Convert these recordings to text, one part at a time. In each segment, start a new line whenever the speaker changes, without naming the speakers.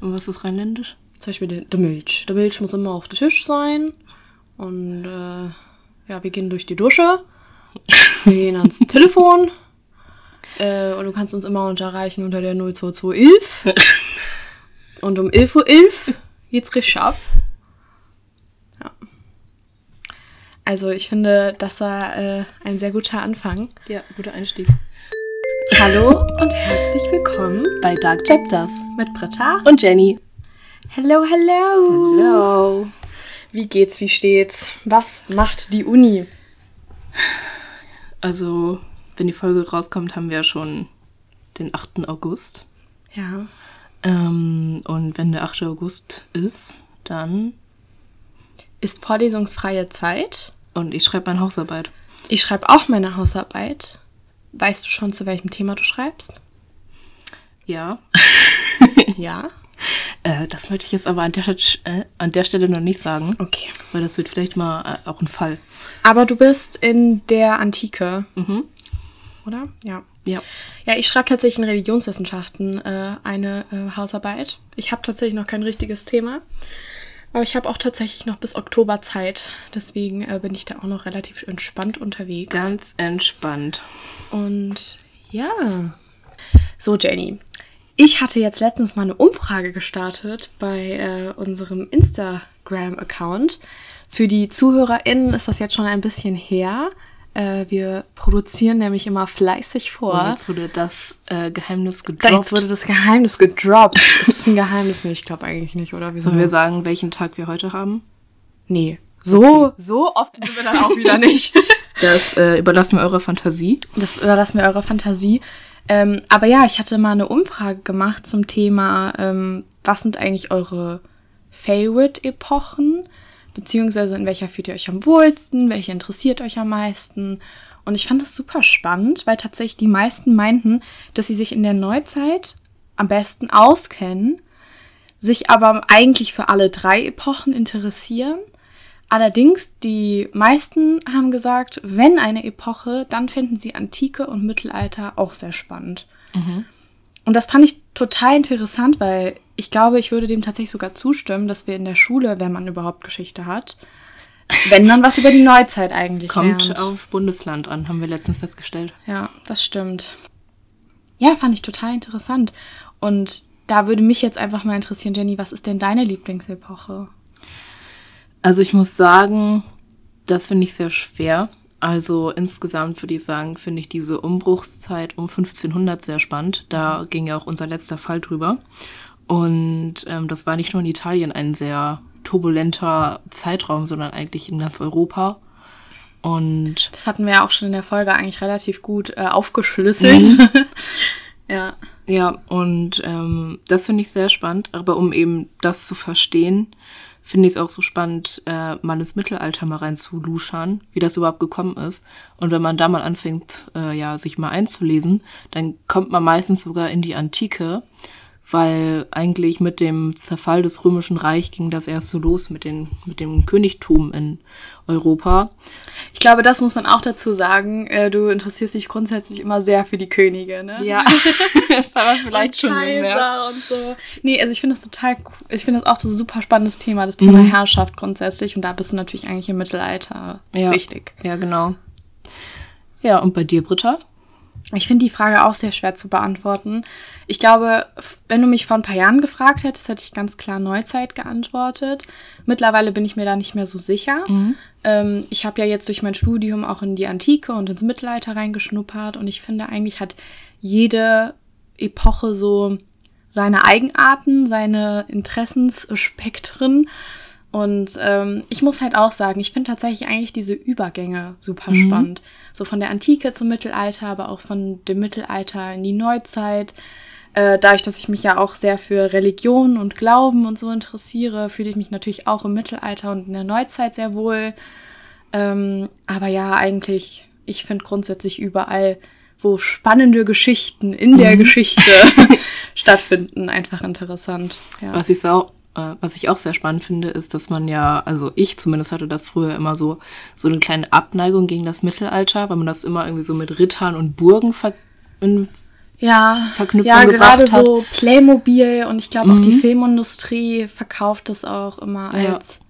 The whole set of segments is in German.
Und was ist rheinländisch?
Zum Beispiel der, der Milch. Der Milch muss immer auf dem Tisch sein. Und äh, ja, wir gehen durch die Dusche. Wir gehen ans Telefon. Äh, und du kannst uns immer unterreichen unter der 02211. und um 11.11 Uhr .11 geht's richtig ab. Ja. Also ich finde, das war äh, ein sehr guter Anfang.
Ja, guter Einstieg.
Hallo und herzlich willkommen
Bei Dark Chapters.
Mit Britta.
Und Jenny.
Hello, hello.
Hello.
Wie geht's, wie steht's? Was macht die Uni?
Also, wenn die Folge rauskommt, haben wir ja schon den 8. August.
Ja.
Ähm, und wenn der 8. August ist, dann.
Ist vorlesungsfreie Zeit.
Und ich schreibe meine Hausarbeit.
Ich schreibe auch meine Hausarbeit. Weißt du schon, zu welchem Thema du schreibst?
Ja.
Ja.
Äh, das möchte ich jetzt aber an der, äh, an der Stelle noch nicht sagen.
Okay.
Weil das wird vielleicht mal äh, auch ein Fall.
Aber du bist in der Antike,
Mhm.
oder? Ja.
Ja.
Ja, ich schreibe tatsächlich in Religionswissenschaften äh, eine äh, Hausarbeit. Ich habe tatsächlich noch kein richtiges Thema. Aber ich habe auch tatsächlich noch bis Oktober Zeit. Deswegen äh, bin ich da auch noch relativ entspannt unterwegs.
Ganz entspannt.
Und ja. So, Jenny. Ich hatte jetzt letztens mal eine Umfrage gestartet bei äh, unserem Instagram-Account. Für die ZuhörerInnen ist das jetzt schon ein bisschen her. Äh, wir produzieren nämlich immer fleißig vor.
Und jetzt wurde das äh, Geheimnis gedroppt.
Jetzt wurde das Geheimnis gedroppt. ist es ein Geheimnis? Nee, ich glaube eigentlich nicht, oder? Wieso?
Sollen wir sagen, welchen Tag wir heute haben?
Nee. So, so oft sind wir dann auch wieder nicht.
Das äh, überlassen wir eurer Fantasie.
Das überlassen wir eurer Fantasie. Ähm, aber ja, ich hatte mal eine Umfrage gemacht zum Thema, ähm, was sind eigentlich eure Favorite-Epochen? Beziehungsweise in welcher fühlt ihr euch am wohlsten? Welche interessiert euch am meisten? Und ich fand das super spannend, weil tatsächlich die meisten meinten, dass sie sich in der Neuzeit am besten auskennen, sich aber eigentlich für alle drei Epochen interessieren. Allerdings, die meisten haben gesagt, wenn eine Epoche, dann finden sie Antike und Mittelalter auch sehr spannend. Und das fand ich total interessant, weil ich glaube, ich würde dem tatsächlich sogar zustimmen, dass wir in der Schule, wenn man überhaupt Geschichte hat, wenn man was über die Neuzeit eigentlich
Kommt
lernt.
aufs Bundesland an, haben wir letztens festgestellt.
Ja, das stimmt. Ja, fand ich total interessant. Und da würde mich jetzt einfach mal interessieren, Jenny, was ist denn deine Lieblingsepoche?
Also ich muss sagen, das finde ich sehr schwer. Also insgesamt würde ich sagen, finde ich diese Umbruchszeit um 1500 sehr spannend. Da ging ja auch unser letzter Fall drüber. Und ähm, das war nicht nur in Italien ein sehr turbulenter Zeitraum, sondern eigentlich in ganz Europa. Und
Das hatten wir ja auch schon in der Folge eigentlich relativ gut äh, aufgeschlüsselt. ja.
Ja, und ähm, das finde ich sehr spannend. Aber um eben das zu verstehen, finde ich es auch so spannend, äh, mal ins Mittelalter mal reinzuluschern, wie das überhaupt gekommen ist. Und wenn man da mal anfängt, äh, ja, sich mal einzulesen, dann kommt man meistens sogar in die Antike, weil eigentlich mit dem Zerfall des Römischen Reich ging das erst so los mit, den, mit dem Königtum in Europa.
Ich glaube, das muss man auch dazu sagen. Äh, du interessierst dich grundsätzlich immer sehr für die Könige, ne?
Ja, das haben wir vielleicht schon
Kaiser
gemerkt.
und so. Nee, also ich finde das total cool. Ich finde das auch so ein super spannendes Thema, das Thema
Mhm.
Herrschaft grundsätzlich. Und da bist du natürlich eigentlich im Mittelalter
Ja.
richtig.
Ja, genau. Ja, und bei dir, Britta?
Ich finde die Frage auch sehr schwer zu beantworten. Ich glaube, wenn du mich vor ein paar Jahren gefragt hättest, hätte ich ganz klar Neuzeit geantwortet. Mittlerweile bin ich mir da nicht mehr so sicher. Ähm, ich habe ja jetzt durch mein Studium auch in die Antike und ins Mittelalter reingeschnuppert und ich finde eigentlich hat jede Epoche so seine Eigenarten, seine Interessensspektren. Und ähm, ich muss halt auch sagen, ich finde tatsächlich eigentlich diese Übergänge super spannend. So von der Antike zum Mittelalter, aber auch von dem Mittelalter in die Neuzeit. Äh, dadurch, dass ich mich ja auch sehr für Religion und Glauben und so interessiere, fühle ich mich natürlich auch im Mittelalter und in der Neuzeit sehr wohl. Ähm, aber ja, eigentlich, ich finde grundsätzlich überall, wo spannende Geschichten in der Geschichte stattfinden, einfach interessant. Ja.
Was ich auch, äh, was ich auch sehr spannend finde, ist, dass man ja, also ich zumindest hatte das früher immer so, so eine kleine Abneigung gegen das Mittelalter, weil man das immer irgendwie so mit Rittern und Burgen ver in
ja,
Verknüpfung
ja gerade
hat.
so Playmobil und ich glaube auch die
Mhm.
Filmindustrie verkauft das auch immer
Ja.
als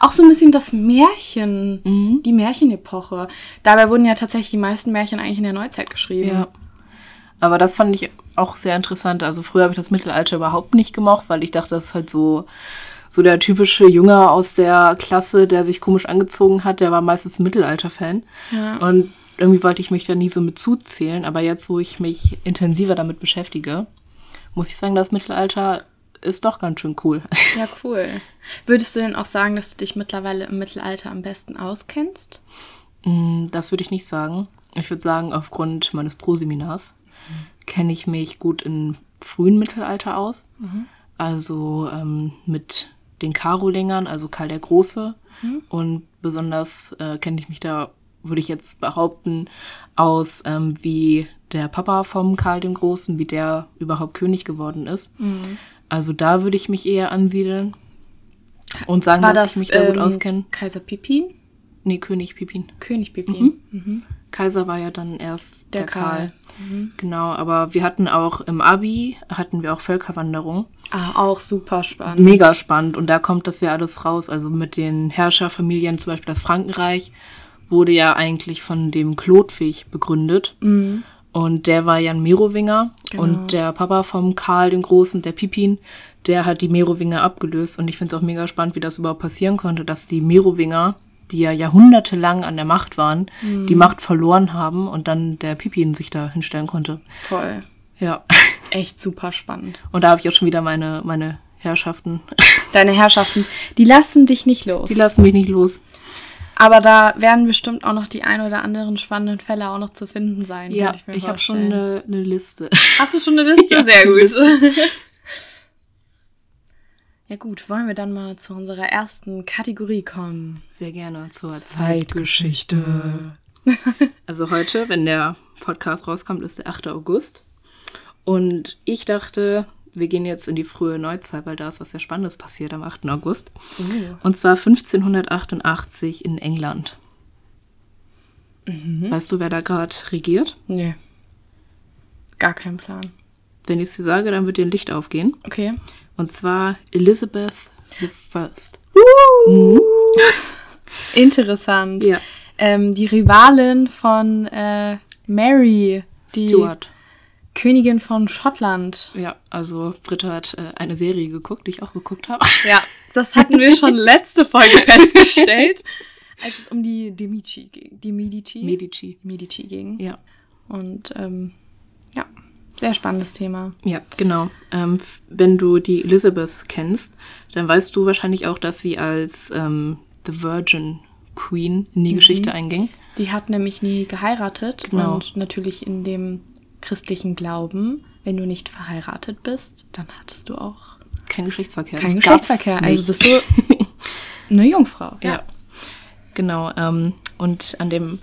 auch so ein bisschen das Märchen,
Mhm.
die Märchenepoche. Dabei wurden ja tatsächlich die meisten Märchen eigentlich in der Neuzeit geschrieben.
Ja. Aber das fand ich auch sehr interessant. Also früher habe ich das Mittelalter überhaupt nicht gemocht, weil ich dachte, das ist halt so, so der typische Junge aus der Klasse, der sich komisch angezogen hat, der war meistens Mittelalter-Fan.
Ja.
Und irgendwie wollte ich mich da nie so mit zuzählen. Aber jetzt, wo ich mich intensiver damit beschäftige, muss ich sagen, das Mittelalter ist doch ganz schön cool.
Ja, cool. Würdest du denn auch sagen, dass du dich mittlerweile im Mittelalter am besten auskennst?
Mm, Das würde ich nicht sagen. Ich würde sagen, aufgrund meines Pro-Seminars kenne ich mich gut im frühen Mittelalter aus. Also ähm, mit den Karolingern, also Karl der Große. Und besonders äh, kenne ich mich da, würde ich jetzt behaupten, aus, ähm, wie der Papa vom Karl dem Großen, wie der überhaupt König geworden ist. Also da würde ich mich eher ansiedeln und sagen,
War
dass
das
ich mich da gut
ähm,
auskenne.
Kaiser Pippin?
Nee, König Pipin.
König Pippin.
Kaiser war ja dann erst
Der
der, Karl.
Karl.
Genau, aber wir hatten auch im Abi, hatten wir auch Völkerwanderung.
Ah, auch super spannend.
mega spannend und da kommt das ja alles raus. Also mit den Herrscherfamilien, zum Beispiel das Frankenreich, wurde ja eigentlich von dem Chlodwig begründet. Und der war ja ein Merowinger. Und der Papa vom Karl dem Großen, der Pipin, der hat die Merowinger abgelöst. Und ich finde es auch mega spannend, wie das überhaupt passieren konnte, dass die Merowinger, die ja jahrhundertelang an der Macht waren, die Macht verloren haben und dann der Pipin sich da hinstellen konnte.
Voll.
Ja.
Echt super spannend.
Und da habe ich auch schon wieder meine, meine Herrschaften.
Deine Herrschaften, die lassen dich nicht los.
Die lassen mich nicht los.
Aber da werden bestimmt auch noch die ein oder anderen spannenden Fälle auch noch zu finden sein.
Ja,
mir
ich habe schon eine, eine Liste.
Hast du schon eine Liste?
Ja,
Sehr gut.
Liste.
Ja gut, wollen wir dann mal zu unserer ersten Kategorie kommen?
Sehr gerne zur Zeitgeschichte. Also heute, wenn der Podcast rauskommt, ist der 8. August. Und ich dachte, wir gehen jetzt in die frühe Neuzeit, weil da ist was sehr Spannendes passiert am 8. August. Und zwar 1588 in England. Weißt du, wer da gerade regiert?
Nee. Gar kein Plan.
Wenn ich es dir sage, dann wird dir ein Licht aufgehen.
Okay.
Und zwar Elizabeth I.
Interessant.
Ja.
Ähm, die Rivalin von äh, Mary, die
Stuart.
Königin von Schottland.
Ja, also Britta hat äh, eine Serie geguckt, die ich auch geguckt habe.
Ja, das hatten wir schon letzte Folge festgestellt, als es um die De Medici ging. Die Medici?
Medici.
Medici ging.
Ja.
Und ähm, ja, sehr spannendes Thema.
Ja, genau. Ähm, wenn du die Elizabeth kennst, dann weißt du wahrscheinlich auch, dass sie als ähm, The Virgin Queen in die Geschichte einging.
Die hat nämlich nie geheiratet
Genau.
und natürlich in dem christlichen Glauben, wenn du nicht verheiratet bist, dann hattest du auch
Kein Geschlechtsverkehr.
keinen Geschlechtsverkehr. Also bist du eine Jungfrau.
Ja, genau. Ähm, und an dem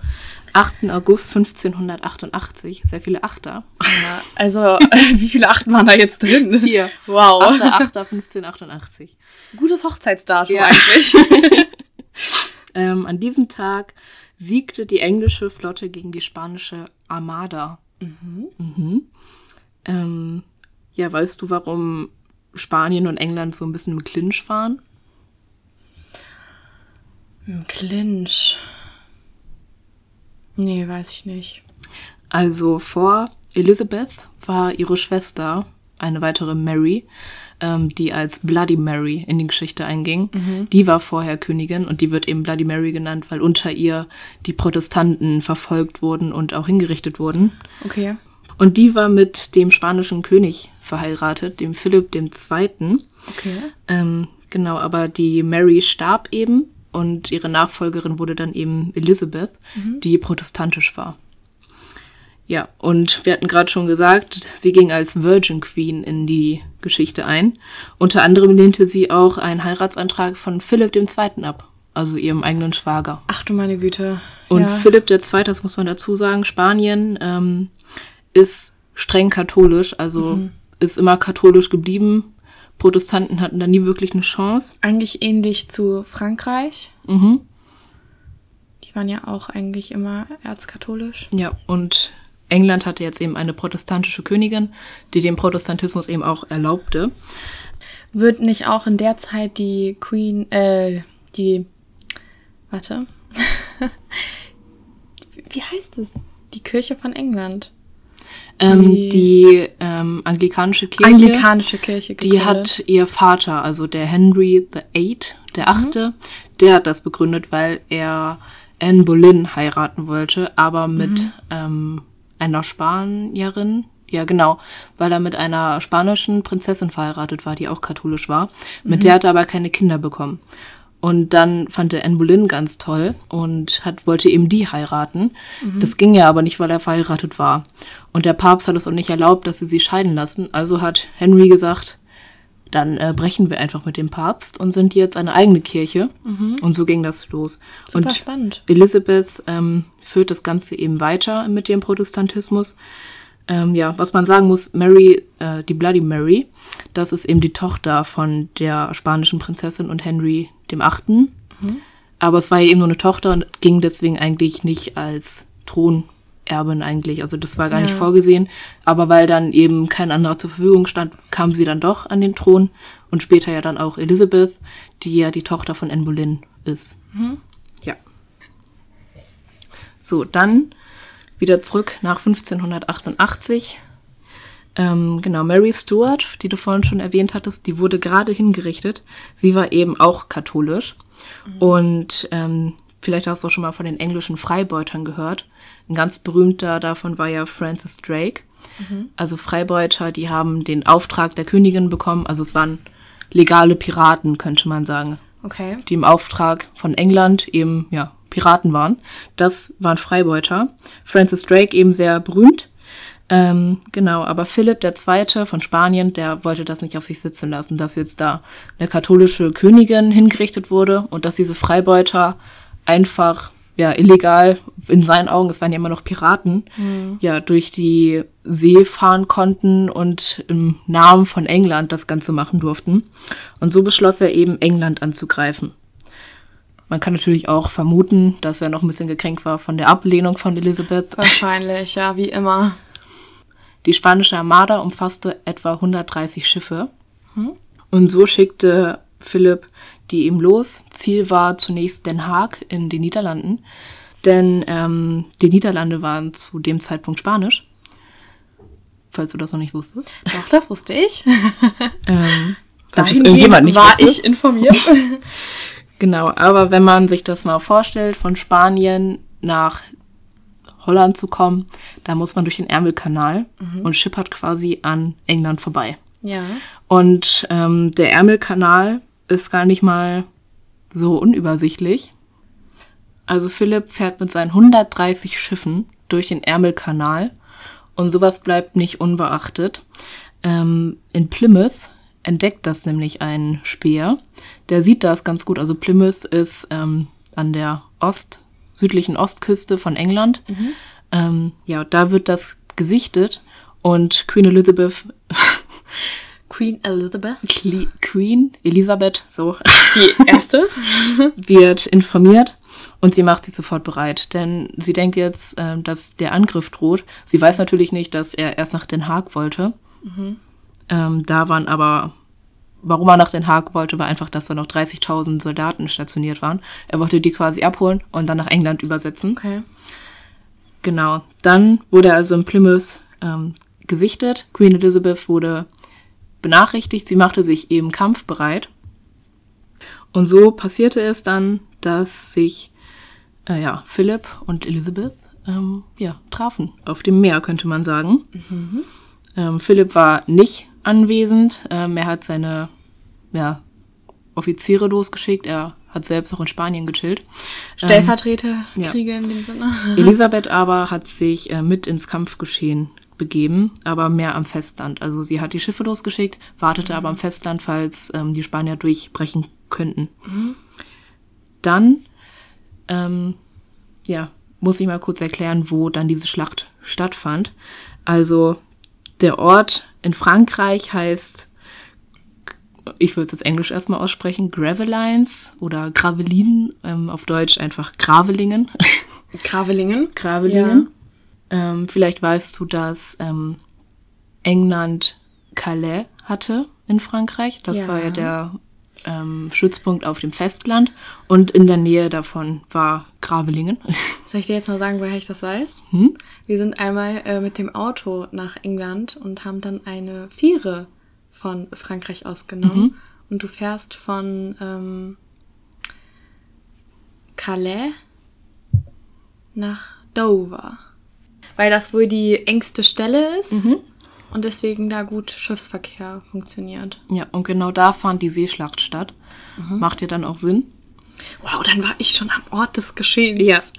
8. August 1588, sehr viele Achter.
Ja, Also, wie viele Achten waren da jetzt drin?
Vier.
Wow.
8. 8. 1588.
Gutes Hochzeitsdatum
Ja.
eigentlich.
Ähm, an diesem Tag siegte die englische Flotte gegen die spanische Armada. Mhm. Ähm, ja, weißt du, warum Spanien und England so ein bisschen im Clinch waren?
Ein Clinch. Nee, weiß ich nicht.
Also vor Elizabeth war ihre Schwester, eine weitere Mary, ähm, die als Bloody Mary in die Geschichte einging. Die war vorher Königin und die wird eben Bloody Mary genannt, weil unter ihr die Protestanten verfolgt wurden und auch hingerichtet wurden.
Okay.
Und die war mit dem spanischen König verheiratet, dem Philipp II.
Okay.
Ähm, genau, aber die Mary starb eben und ihre Nachfolgerin wurde dann eben Elizabeth, die protestantisch war. Ja, und wir hatten gerade schon gesagt, sie ging als Virgin Queen in die Geschichte ein. Unter anderem lehnte sie auch einen Heiratsantrag von Philipp II. ab, also ihrem eigenen Schwager.
Ach du meine Güte.
Und
ja.
Philipp II., das muss man dazu sagen, Spanien ähm, ist streng katholisch, also ist immer katholisch geblieben. Protestanten hatten da nie wirklich eine Chance.
Eigentlich ähnlich zu Frankreich.
Mhm.
Die waren ja auch eigentlich immer erzkatholisch.
Ja, und England hatte jetzt eben eine protestantische Königin, die den Protestantismus eben auch erlaubte.
Wird nicht auch in der Zeit die Queen, äh, die, warte, wie heißt es? Die Kirche von England.
Ähm, die, ähm, anglikanische Kirche.
Anglikanische Kirche.
Die hat ihr Vater, also der Henry VIII, der Achte, mhm. der hat das begründet, weil er Anne Boleyn heiraten wollte, aber mit mhm. ähm, einer Spanierin. Ja, genau, weil er mit einer spanischen Prinzessin verheiratet war, die auch katholisch war. Mit mhm. der hat er aber keine Kinder bekommen. Und dann fand er Anne Boleyn ganz toll und hat, wollte eben die heiraten. Mhm. Das ging ja aber nicht, weil er verheiratet war. Und der Papst hat es auch nicht erlaubt, dass sie sie scheiden lassen. Also hat Henry gesagt, dann äh, brechen wir einfach mit dem Papst und sind jetzt eine eigene Kirche. Mhm. Und so ging das los.
Super
und
spannend.
Elizabeth ähm, führt das Ganze eben weiter mit dem Protestantismus. Ähm, ja, was man sagen muss, Mary, äh, die Bloody Mary, das ist eben die Tochter von der spanischen Prinzessin und Henry dem Achten. Mhm. Aber es war ja eben nur eine Tochter und ging deswegen eigentlich nicht als Thronerbin eigentlich. Also das war gar ja. nicht vorgesehen. Aber weil dann eben kein anderer zur Verfügung stand, kam sie dann doch an den Thron. Und später ja dann auch Elizabeth, die ja die Tochter von Anne Boleyn ist. Mhm. Ja. So, dann wieder zurück nach 1588. Ähm, genau, Mary Stuart, die du vorhin schon erwähnt hattest, die wurde gerade hingerichtet. Sie war eben auch katholisch. Mhm. Und ähm, vielleicht hast du auch schon mal von den englischen Freibeutern gehört. Ein ganz berühmter davon war ja Francis Drake. Mhm. Also Freibeuter, die haben den Auftrag der Königin bekommen. Also es waren legale Piraten, könnte man sagen.
Okay.
Die im Auftrag von England eben, ja, Piraten waren. Das waren Freibeuter. Francis Drake eben sehr berühmt. Ähm, genau, aber Philipp II. von Spanien, der wollte das nicht auf sich sitzen lassen, dass jetzt da eine katholische Königin hingerichtet wurde und dass diese Freibeuter einfach ja illegal in seinen Augen, es waren ja immer noch Piraten, mhm. ja durch die See fahren konnten und im Namen von England das Ganze machen durften. Und so beschloss er eben England anzugreifen. Man kann natürlich auch vermuten, dass er noch ein bisschen gekränkt war von der Ablehnung von Elisabeth.
Wahrscheinlich, ja, wie immer.
Die spanische Armada umfasste etwa 130 Schiffe. Hm? Und so schickte Philipp die ihm los. Ziel war zunächst Den Haag in den Niederlanden, denn ähm, die Niederlande waren zu dem Zeitpunkt Spanisch. Falls du das noch nicht wusstest.
Doch, das wusste ich.
ähm, falls irgendjemand nicht
war
wusste.
ich informiert.
genau, aber wenn man sich das mal vorstellt, von Spanien nach Holland zu kommen, da muss man durch den Ärmelkanal mhm. und schippert quasi an England vorbei.
Ja.
Und ähm, der Ärmelkanal ist gar nicht mal so unübersichtlich. Also Philipp fährt mit seinen 130 Schiffen durch den Ärmelkanal und sowas bleibt nicht unbeachtet. Ähm, in Plymouth entdeckt das nämlich ein Speer. Der sieht das ganz gut. Also Plymouth ist ähm, an der Ost, südlichen Ostküste von England. Mhm. Ähm, ja, da wird das gesichtet und Queen Elizabeth
Queen Elizabeth.
Queen Elisabeth, so.
Die erste.
wird informiert und sie macht sich sofort bereit, denn sie denkt jetzt, äh, dass der Angriff droht. Sie weiß natürlich nicht, dass er erst nach Den Haag wollte. Mhm. Ähm, da waren aber, warum er nach Den Haag wollte, war einfach, dass da noch 30.000 Soldaten stationiert waren. Er wollte die quasi abholen und dann nach England übersetzen.
Okay.
Genau. Dann wurde er also in Plymouth ähm, gesichtet. Queen Elizabeth wurde benachrichtigt, sie machte sich eben kampfbereit. Und so passierte es dann, dass sich äh, ja, Philipp und Elizabeth ähm, ja, trafen. Auf dem Meer, könnte man sagen. Mhm. Ähm, Philipp war nicht anwesend. Ähm, er hat seine ja, Offiziere losgeschickt. Er hat selbst auch in Spanien gechillt.
Stellvertreterkriege
ähm,
ja. in dem Sinne.
Elisabeth aber hat sich äh, mit ins Kampfgeschehen begeben, aber mehr am Festland. Also sie hat die Schiffe losgeschickt, wartete mhm. aber am Festland, falls ähm, die Spanier durchbrechen könnten. Mhm. Dann, ähm, ja, muss ich mal kurz erklären, wo dann diese Schlacht stattfand. Also der Ort in Frankreich heißt, ich würde das Englisch erstmal aussprechen, Gravelines oder Gravelinen, ähm, auf Deutsch einfach Gravelingen.
Gravelingen?
Gravelingen. Ähm, vielleicht weißt du, dass ähm, England Calais hatte in Frankreich. Das
Ja.
war ja der ähm, Stützpunkt auf dem Festland. Und in der Nähe davon war Gravelingen.
Soll ich dir jetzt mal sagen, woher ich das weiß?
Hm?
Wir sind einmal äh, mit dem Auto nach England und haben dann eine Fähre von Frankreich ausgenommen.
Mhm.
Und du fährst von ähm, Calais nach Dover. Weil das wohl die engste Stelle ist
Mhm.
Und deswegen da gut Schiffsverkehr funktioniert.
Ja, und genau da fand die Seeschlacht statt. Macht ja dann auch Sinn.
Wow, dann war ich schon am Ort des Geschehens.
Ja.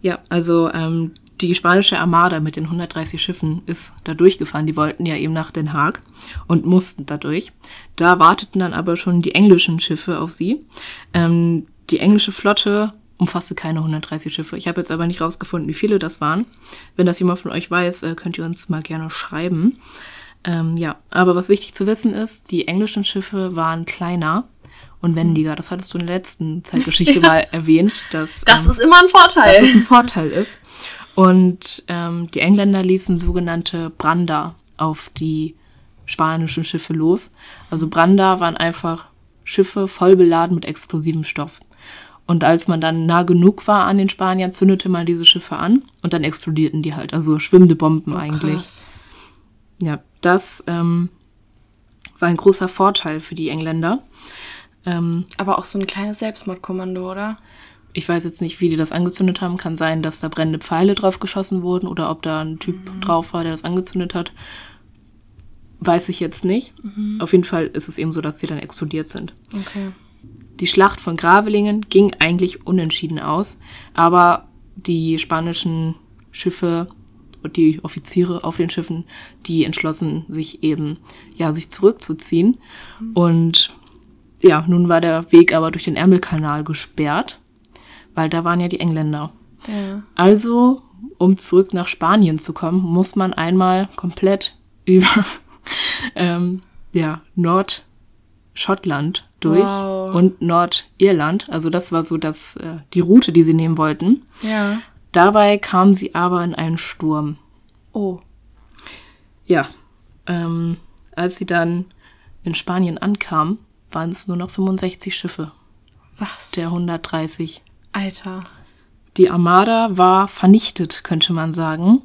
Ja, also ähm, die spanische Armada mit den 130 Schiffen ist da durchgefahren. Die wollten ja eben nach Den Haag und mussten dadurch. Da warteten dann aber schon die englischen Schiffe auf sie. Ähm, die englische Flotte umfasste keine 130 Schiffe. Ich habe jetzt aber nicht rausgefunden, wie viele das waren. Wenn das jemand von euch weiß, äh, könnt ihr uns mal gerne schreiben. Ähm, ja, aber was wichtig zu wissen ist, die englischen Schiffe waren kleiner und wendiger. Das hattest du in der letzten Zeitgeschichte mal erwähnt, dass
Das
ähm,
ist immer ein Vorteil.
dass es ein Vorteil ist. Und ähm, die Engländer ließen sogenannte Brander auf die spanischen Schiffe los. Also Brander waren einfach Schiffe voll beladen mit explosivem Stoff. Und als man dann nah genug war an den Spaniern, zündete man diese Schiffe an und dann explodierten die halt. Also schwimmende Bomben eigentlich.
Krass.
Ja, das ähm, war ein großer Vorteil für die Engländer. Ähm,
Aber auch so ein kleines Selbstmordkommando, oder?
ich weiß jetzt nicht, wie die das angezündet haben. Kann sein, dass da brennende Pfeile drauf geschossen wurden oder ob da ein Typ drauf war, der das angezündet hat. Weiß ich jetzt nicht. Auf jeden Fall ist es eben so, dass die dann explodiert sind.
Okay.
Die Schlacht von Gravelingen ging eigentlich unentschieden aus, aber die spanischen Schiffe und die Offiziere auf den Schiffen, die entschlossen sich eben, ja, sich zurückzuziehen. Und ja, nun war der Weg aber durch den Ärmelkanal gesperrt, weil da waren ja die Engländer.
Ja.
Also, um zurück nach Spanien zu kommen, muss man einmal komplett über ähm, ja, Nordschottland durch
Wow.
und Nordirland. Also das war so das, äh, die Route, die sie nehmen wollten.
Ja.
Dabei kamen sie aber in einen Sturm.
Oh.
Ja, ähm, als sie dann in Spanien ankamen, waren es nur noch 65 Schiffe
Was?
der 130.
Alter.
Die Armada war vernichtet, könnte man sagen.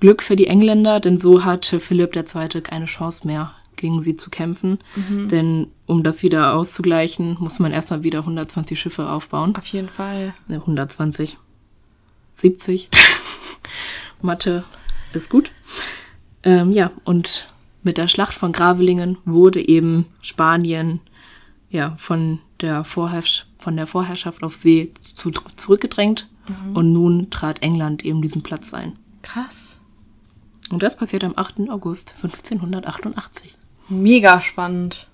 Glück für die Engländer, denn so hatte Philipp II. keine Chance mehr, gegen sie zu kämpfen. Denn um das wieder auszugleichen, muss man erstmal wieder 120 Schiffe aufbauen.
Auf jeden Fall.
Ne, 120. 70. Mathe ist gut. Ähm, ja, und mit der Schlacht von Gravelingen wurde eben Spanien ja, von, der Vorherrsch von der Vorherrschaft auf See zu, zurückgedrängt. Und nun trat England eben diesen Platz ein.
Krass.
Und das passiert am 8. August 1588.
Mega spannend.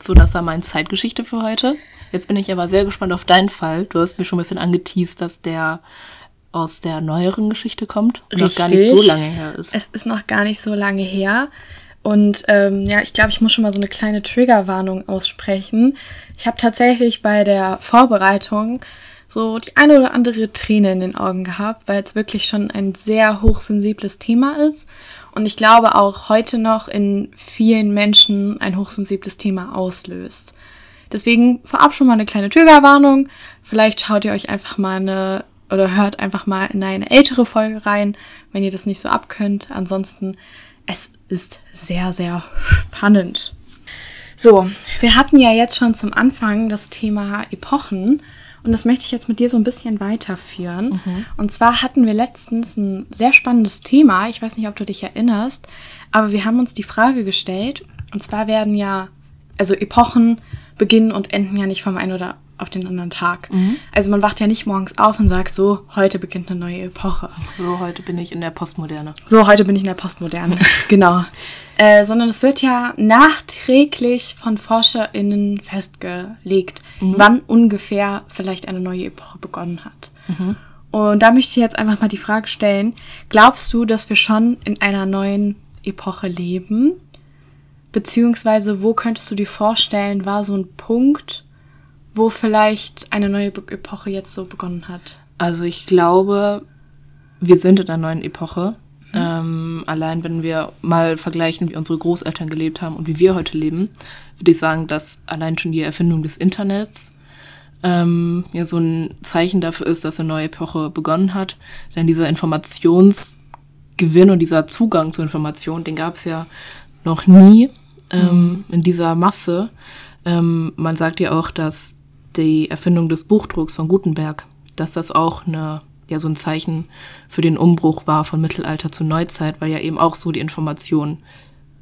So, das war meine Zeitgeschichte für heute. Jetzt bin ich aber sehr gespannt auf deinen Fall. Du hast mir schon ein bisschen angeteased, dass der aus der neueren Geschichte kommt und noch gar nicht so lange her ist.
Es ist noch gar nicht so lange her. Und ähm, ja, ich glaube, ich muss schon mal so eine kleine Triggerwarnung aussprechen. Ich habe tatsächlich bei der Vorbereitung so die eine oder andere Träne in den Augen gehabt, weil es wirklich schon ein sehr hochsensibles Thema ist. Und ich glaube auch heute noch in vielen Menschen ein hochsensibles Thema auslöst. Deswegen vorab schon mal eine kleine Triggerwarnung. Vielleicht schaut ihr euch einfach mal eine oder hört einfach mal in eine ältere Folge rein, wenn ihr das nicht so abkönnt. Ansonsten, es ist sehr, sehr spannend. So, wir hatten ja jetzt schon zum Anfang das Thema Epochen und das möchte ich jetzt mit dir so ein bisschen weiterführen. Und zwar hatten wir letztens ein sehr spannendes Thema. Ich weiß nicht, ob du dich erinnerst, aber wir haben uns die Frage gestellt. Und zwar werden ja, also Epochen beginnen und enden ja nicht vom einen oder auf den anderen Tag. Also man wacht ja nicht morgens auf und sagt so, heute beginnt eine neue Epoche.
So, heute bin ich in der Postmoderne.
So, heute bin ich in der Postmoderne. genau. Äh, sondern es wird ja nachträglich von ForscherInnen festgelegt, wann ungefähr vielleicht eine neue Epoche begonnen hat. Und da möchte ich jetzt einfach mal die Frage stellen, glaubst du, dass wir schon in einer neuen Epoche leben? Beziehungsweise, wo könntest du dir vorstellen, war so ein Punkt, wo vielleicht eine neue Epoche jetzt so begonnen hat?
Also ich glaube, wir sind in einer neuen Epoche. Mhm. Ähm, allein wenn wir mal vergleichen, wie unsere Großeltern gelebt haben und wie wir heute leben, würde ich sagen, dass allein schon die Erfindung des Internets ähm, ja so ein Zeichen dafür ist, dass eine neue Epoche begonnen hat. Denn dieser Informationsgewinn und dieser Zugang zu Informationen, den gab es ja noch nie ähm, mhm. in dieser Masse. Ähm, man sagt ja auch, dass die Erfindung des Buchdrucks von Gutenberg, dass das auch eine ja so ein Zeichen für den Umbruch war von Mittelalter zu Neuzeit, weil ja eben auch so die Informationen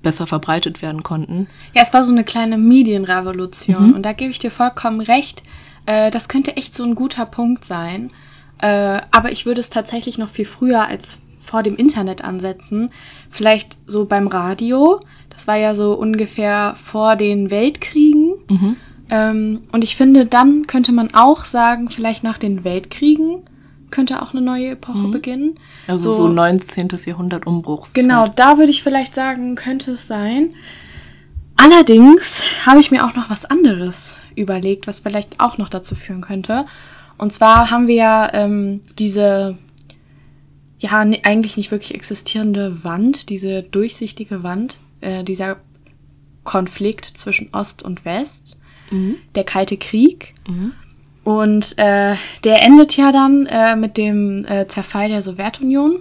besser verbreitet werden konnten.
Ja, es war so eine kleine Medienrevolution mhm. und da gebe ich dir vollkommen recht. Äh, das könnte echt so ein guter Punkt sein. Äh, aber ich würde es tatsächlich noch viel früher als vor dem Internet ansetzen. Vielleicht so beim Radio. Das war ja so ungefähr vor den Weltkriegen. Mhm. Ähm, und ich finde, dann könnte man auch sagen, vielleicht nach den Weltkriegen könnte auch eine neue Epoche mhm. beginnen.
Also so, so 19. Jahrhundert Umbruchs.
Genau, da würde ich vielleicht sagen, könnte es sein. Allerdings habe ich mir auch noch was anderes überlegt, was vielleicht auch noch dazu führen könnte. Und zwar haben wir ja ähm, diese, ja, eigentlich nicht wirklich existierende Wand, diese durchsichtige Wand, äh, dieser Konflikt zwischen Ost und West, mhm. der Kalte Krieg. Mhm. Und äh, der endet ja dann äh, mit dem äh, Zerfall der Sowjetunion.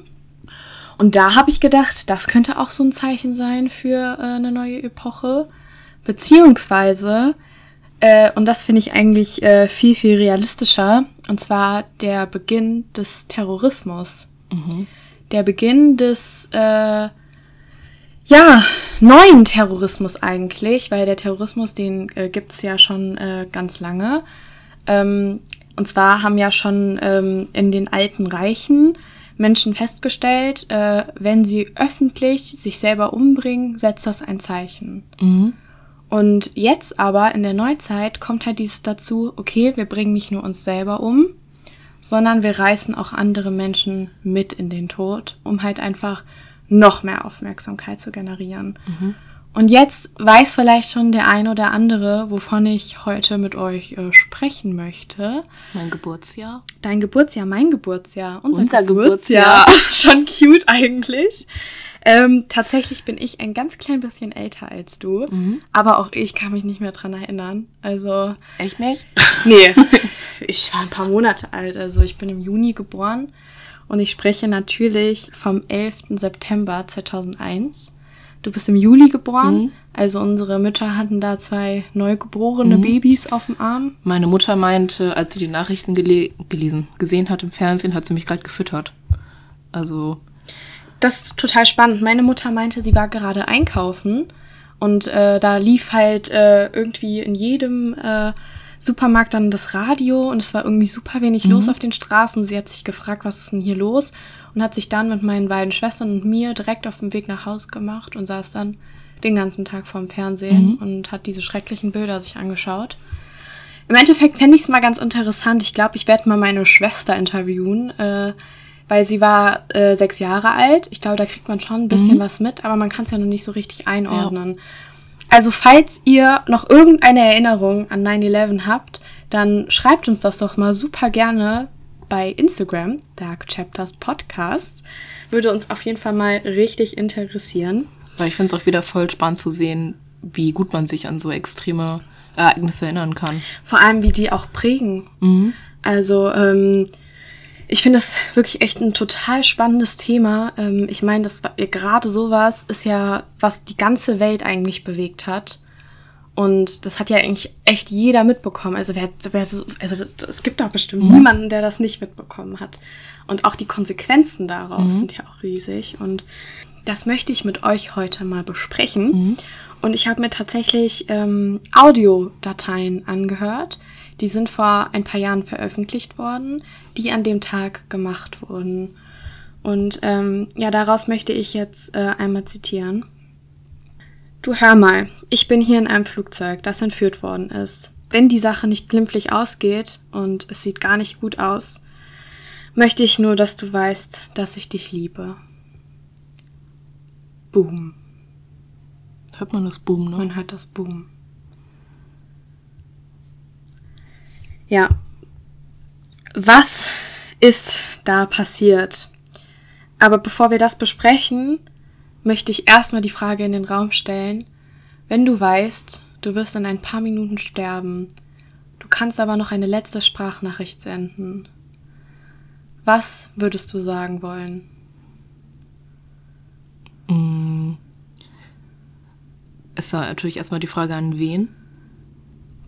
Und da habe ich gedacht, das könnte auch so ein Zeichen sein für äh, eine neue Epoche. Beziehungsweise, äh, und das finde ich eigentlich äh, viel, viel realistischer, und zwar der Beginn des Terrorismus. Mhm. Der Beginn des, äh, ja, neuen Terrorismus eigentlich, weil der Terrorismus, den äh, gibt es ja schon äh, ganz lange. Ähm, und zwar haben ja schon ähm, in den alten Reichen Menschen festgestellt, äh, wenn sie öffentlich sich selber umbringen, setzt das ein Zeichen. Mhm. Und jetzt aber in der Neuzeit kommt halt dieses dazu, okay, wir bringen nicht nur uns selber um, sondern wir reißen auch andere Menschen mit in den Tod, um halt einfach noch mehr Aufmerksamkeit zu generieren. Mhm. Und jetzt weiß vielleicht schon der ein oder andere, wovon ich heute mit euch äh, sprechen möchte.
Mein Geburtsjahr.
Dein Geburtsjahr, mein Geburtsjahr.
Unser, unser
Geburtsjahr. Das ist schon cute eigentlich. Ähm, tatsächlich bin ich ein ganz klein bisschen älter als du, mhm. aber auch ich kann mich nicht mehr dran erinnern. Also.
Echt nicht?
Nee. ich war ein paar Monate alt. Also ich bin im Juni geboren und ich spreche natürlich vom 11. September 2001. Du bist im Juli geboren. Mhm. Also unsere Mütter hatten da zwei neugeborene mhm. Babys auf dem Arm.
Meine Mutter meinte, als sie die Nachrichten gele gelesen, gesehen hat im Fernsehen, hat sie mich gerade gefüttert. Also.
Das ist total spannend. Meine Mutter meinte, sie war gerade einkaufen und äh, da lief halt äh, irgendwie in jedem äh, Supermarkt dann das Radio und es war irgendwie super wenig mhm. los auf den Straßen. Sie hat sich gefragt, was ist denn hier los? Und hat sich dann mit meinen beiden Schwestern und mir direkt auf dem Weg nach Hause gemacht und saß dann den ganzen Tag vorm Fernsehen mhm. und hat diese schrecklichen Bilder sich angeschaut. Im Endeffekt fände ich es mal ganz interessant. Ich glaube, ich werde mal meine Schwester interviewen, äh, weil sie war äh, sechs Jahre alt. Ich glaube, da kriegt man schon ein bisschen mhm. was mit, aber man kann es ja noch nicht so richtig einordnen. Ja. Also, falls ihr noch irgendeine Erinnerung an 9-11 habt, dann schreibt uns das doch mal super gerne bei Instagram, Dark Chapters Podcast. Würde uns auf jeden Fall mal richtig interessieren.
Weil ich finde es auch wieder voll spannend zu sehen, wie gut man sich an so extreme Ereignisse erinnern kann.
Vor allem, wie die auch prägen. Mhm. Also, ähm, ich finde das wirklich echt ein total spannendes Thema. Ähm, ich meine, das gerade sowas ist ja, was die ganze Welt eigentlich bewegt hat. Und das hat ja eigentlich echt jeder mitbekommen. Also, wer, wer also es gibt doch bestimmt mhm. niemanden, der das nicht mitbekommen hat. Und auch die Konsequenzen daraus mhm. sind ja auch riesig. Und das möchte ich mit euch heute mal besprechen. Mhm. Und ich habe mir tatsächlich ähm, Audiodateien angehört. Die sind vor ein paar Jahren veröffentlicht worden, die an dem Tag gemacht wurden. Und ähm, ja, daraus möchte ich jetzt äh, einmal zitieren. Du hör mal, ich bin hier in einem Flugzeug, das entführt worden ist. Wenn die Sache nicht glimpflich ausgeht, und es sieht gar nicht gut aus, möchte ich nur, dass du weißt, dass ich dich liebe. Boom.
Hört man das Boom, ne?
Man hört das Boom. Ja. Was ist da passiert? Aber bevor wir das besprechen, möchte ich erstmal die Frage in den Raum stellen. Wenn du weißt, du wirst in ein paar Minuten sterben, du kannst aber noch eine letzte Sprachnachricht senden, was würdest du sagen wollen?
Mm. Es war natürlich erstmal die Frage, an wen?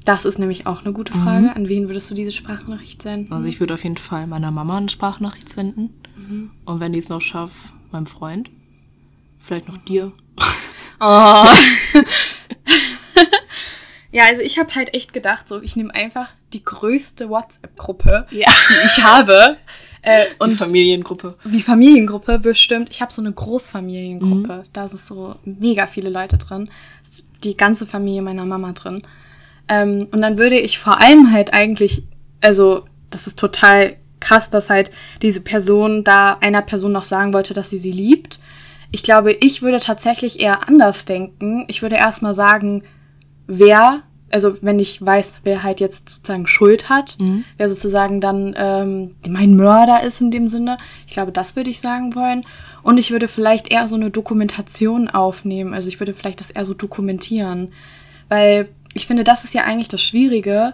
Das ist nämlich auch eine gute Frage. Mhm. An wen würdest du diese Sprachnachricht senden?
Also ich würde auf jeden Fall meiner Mama eine Sprachnachricht senden. Mhm. Und wenn ich es noch schaffe, meinem Freund. Vielleicht noch dir. Oh.
ja, also ich habe halt echt gedacht, so ich nehme einfach die größte WhatsApp-Gruppe, ja. die ich habe.
Äh, und die Familiengruppe.
Die Familiengruppe bestimmt. Ich habe so eine Großfamiliengruppe. Mhm. Da sind so mega viele Leute drin. Die ganze Familie meiner Mama drin. Ähm, und dann würde ich vor allem halt eigentlich, also das ist total krass, dass halt diese Person da einer Person noch sagen wollte, dass sie sie liebt. Ich glaube, ich würde tatsächlich eher anders denken. Ich würde erstmal sagen, wer, also wenn ich weiß, wer halt jetzt sozusagen Schuld hat, mhm. wer sozusagen dann ähm, mein Mörder ist in dem Sinne. Ich glaube, das würde ich sagen wollen. Und ich würde vielleicht eher so eine Dokumentation aufnehmen. Also ich würde vielleicht das eher so dokumentieren. Weil ich finde, das ist ja eigentlich das Schwierige.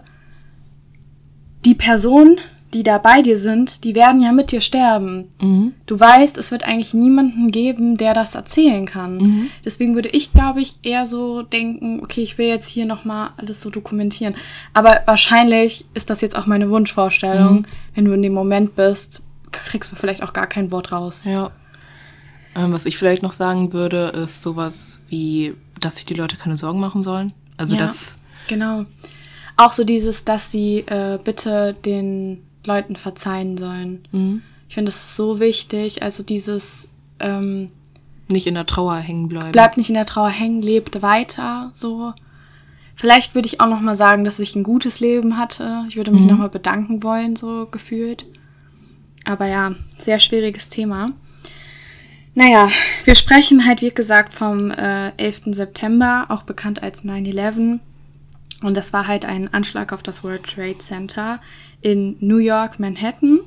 Die Person, die da bei dir sind, die werden ja mit dir sterben. Mhm. Du weißt, es wird eigentlich niemanden geben, der das erzählen kann. Mhm. Deswegen würde ich, glaube ich, eher so denken, okay, ich will jetzt hier nochmal alles so dokumentieren. Aber wahrscheinlich ist das jetzt auch meine Wunschvorstellung. Mhm. Wenn du in dem Moment bist, kriegst du vielleicht auch gar kein Wort raus.
Ja. Ähm, was ich vielleicht noch sagen würde, ist sowas wie, dass sich die Leute keine Sorgen machen sollen. Also
ja,
das.
Genau. Auch so dieses, dass sie äh, bitte den Leuten verzeihen sollen. Mhm. Ich finde, das ist so wichtig. Also dieses ähm,
nicht in der Trauer hängen bleiben.
Bleibt nicht in der Trauer hängen, lebt weiter. So. Vielleicht würde ich auch noch mal sagen, dass ich ein gutes Leben hatte. Ich würde mich mhm. noch mal bedanken wollen, so gefühlt. Aber ja, sehr schwieriges Thema. Naja, wir sprechen halt, wie gesagt, vom äh, 11. September, auch bekannt als 9-11. Und das war halt ein Anschlag auf das World Trade Center in New York, Manhattan.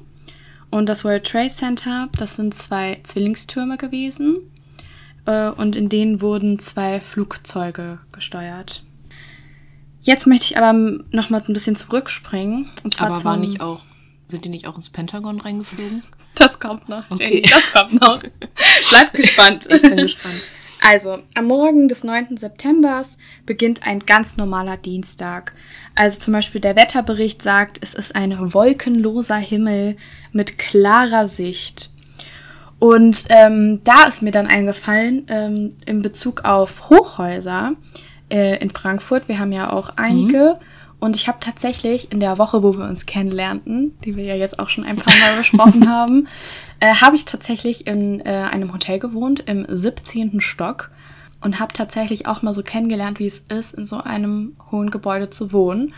Und das World Trade Center, das sind zwei Zwillingstürme gewesen. Äh, und in denen wurden zwei Flugzeuge gesteuert. Jetzt möchte ich aber noch mal ein bisschen zurückspringen.
Und zwar aber war nicht auch, sind die nicht auch ins Pentagon reingeflogen?
Das kommt noch. Okay. Das kommt noch. Bleib gespannt. Ich bin gespannt. Also, am Morgen des 9. September beginnt ein ganz normaler Dienstag. Also zum Beispiel der Wetterbericht sagt, es ist ein wolkenloser Himmel mit klarer Sicht. Und ähm, da ist mir dann eingefallen, ähm, in Bezug auf Hochhäuser äh, in Frankfurt, wir haben ja auch einige, mhm. Und ich habe tatsächlich in der Woche, wo wir uns kennenlernten, die wir ja jetzt auch schon ein paar Mal besprochen haben, äh, habe ich tatsächlich in äh, einem Hotel gewohnt, im 17. Stock. Und habe tatsächlich auch mal so kennengelernt, wie es ist, in so einem hohen Gebäude zu wohnen.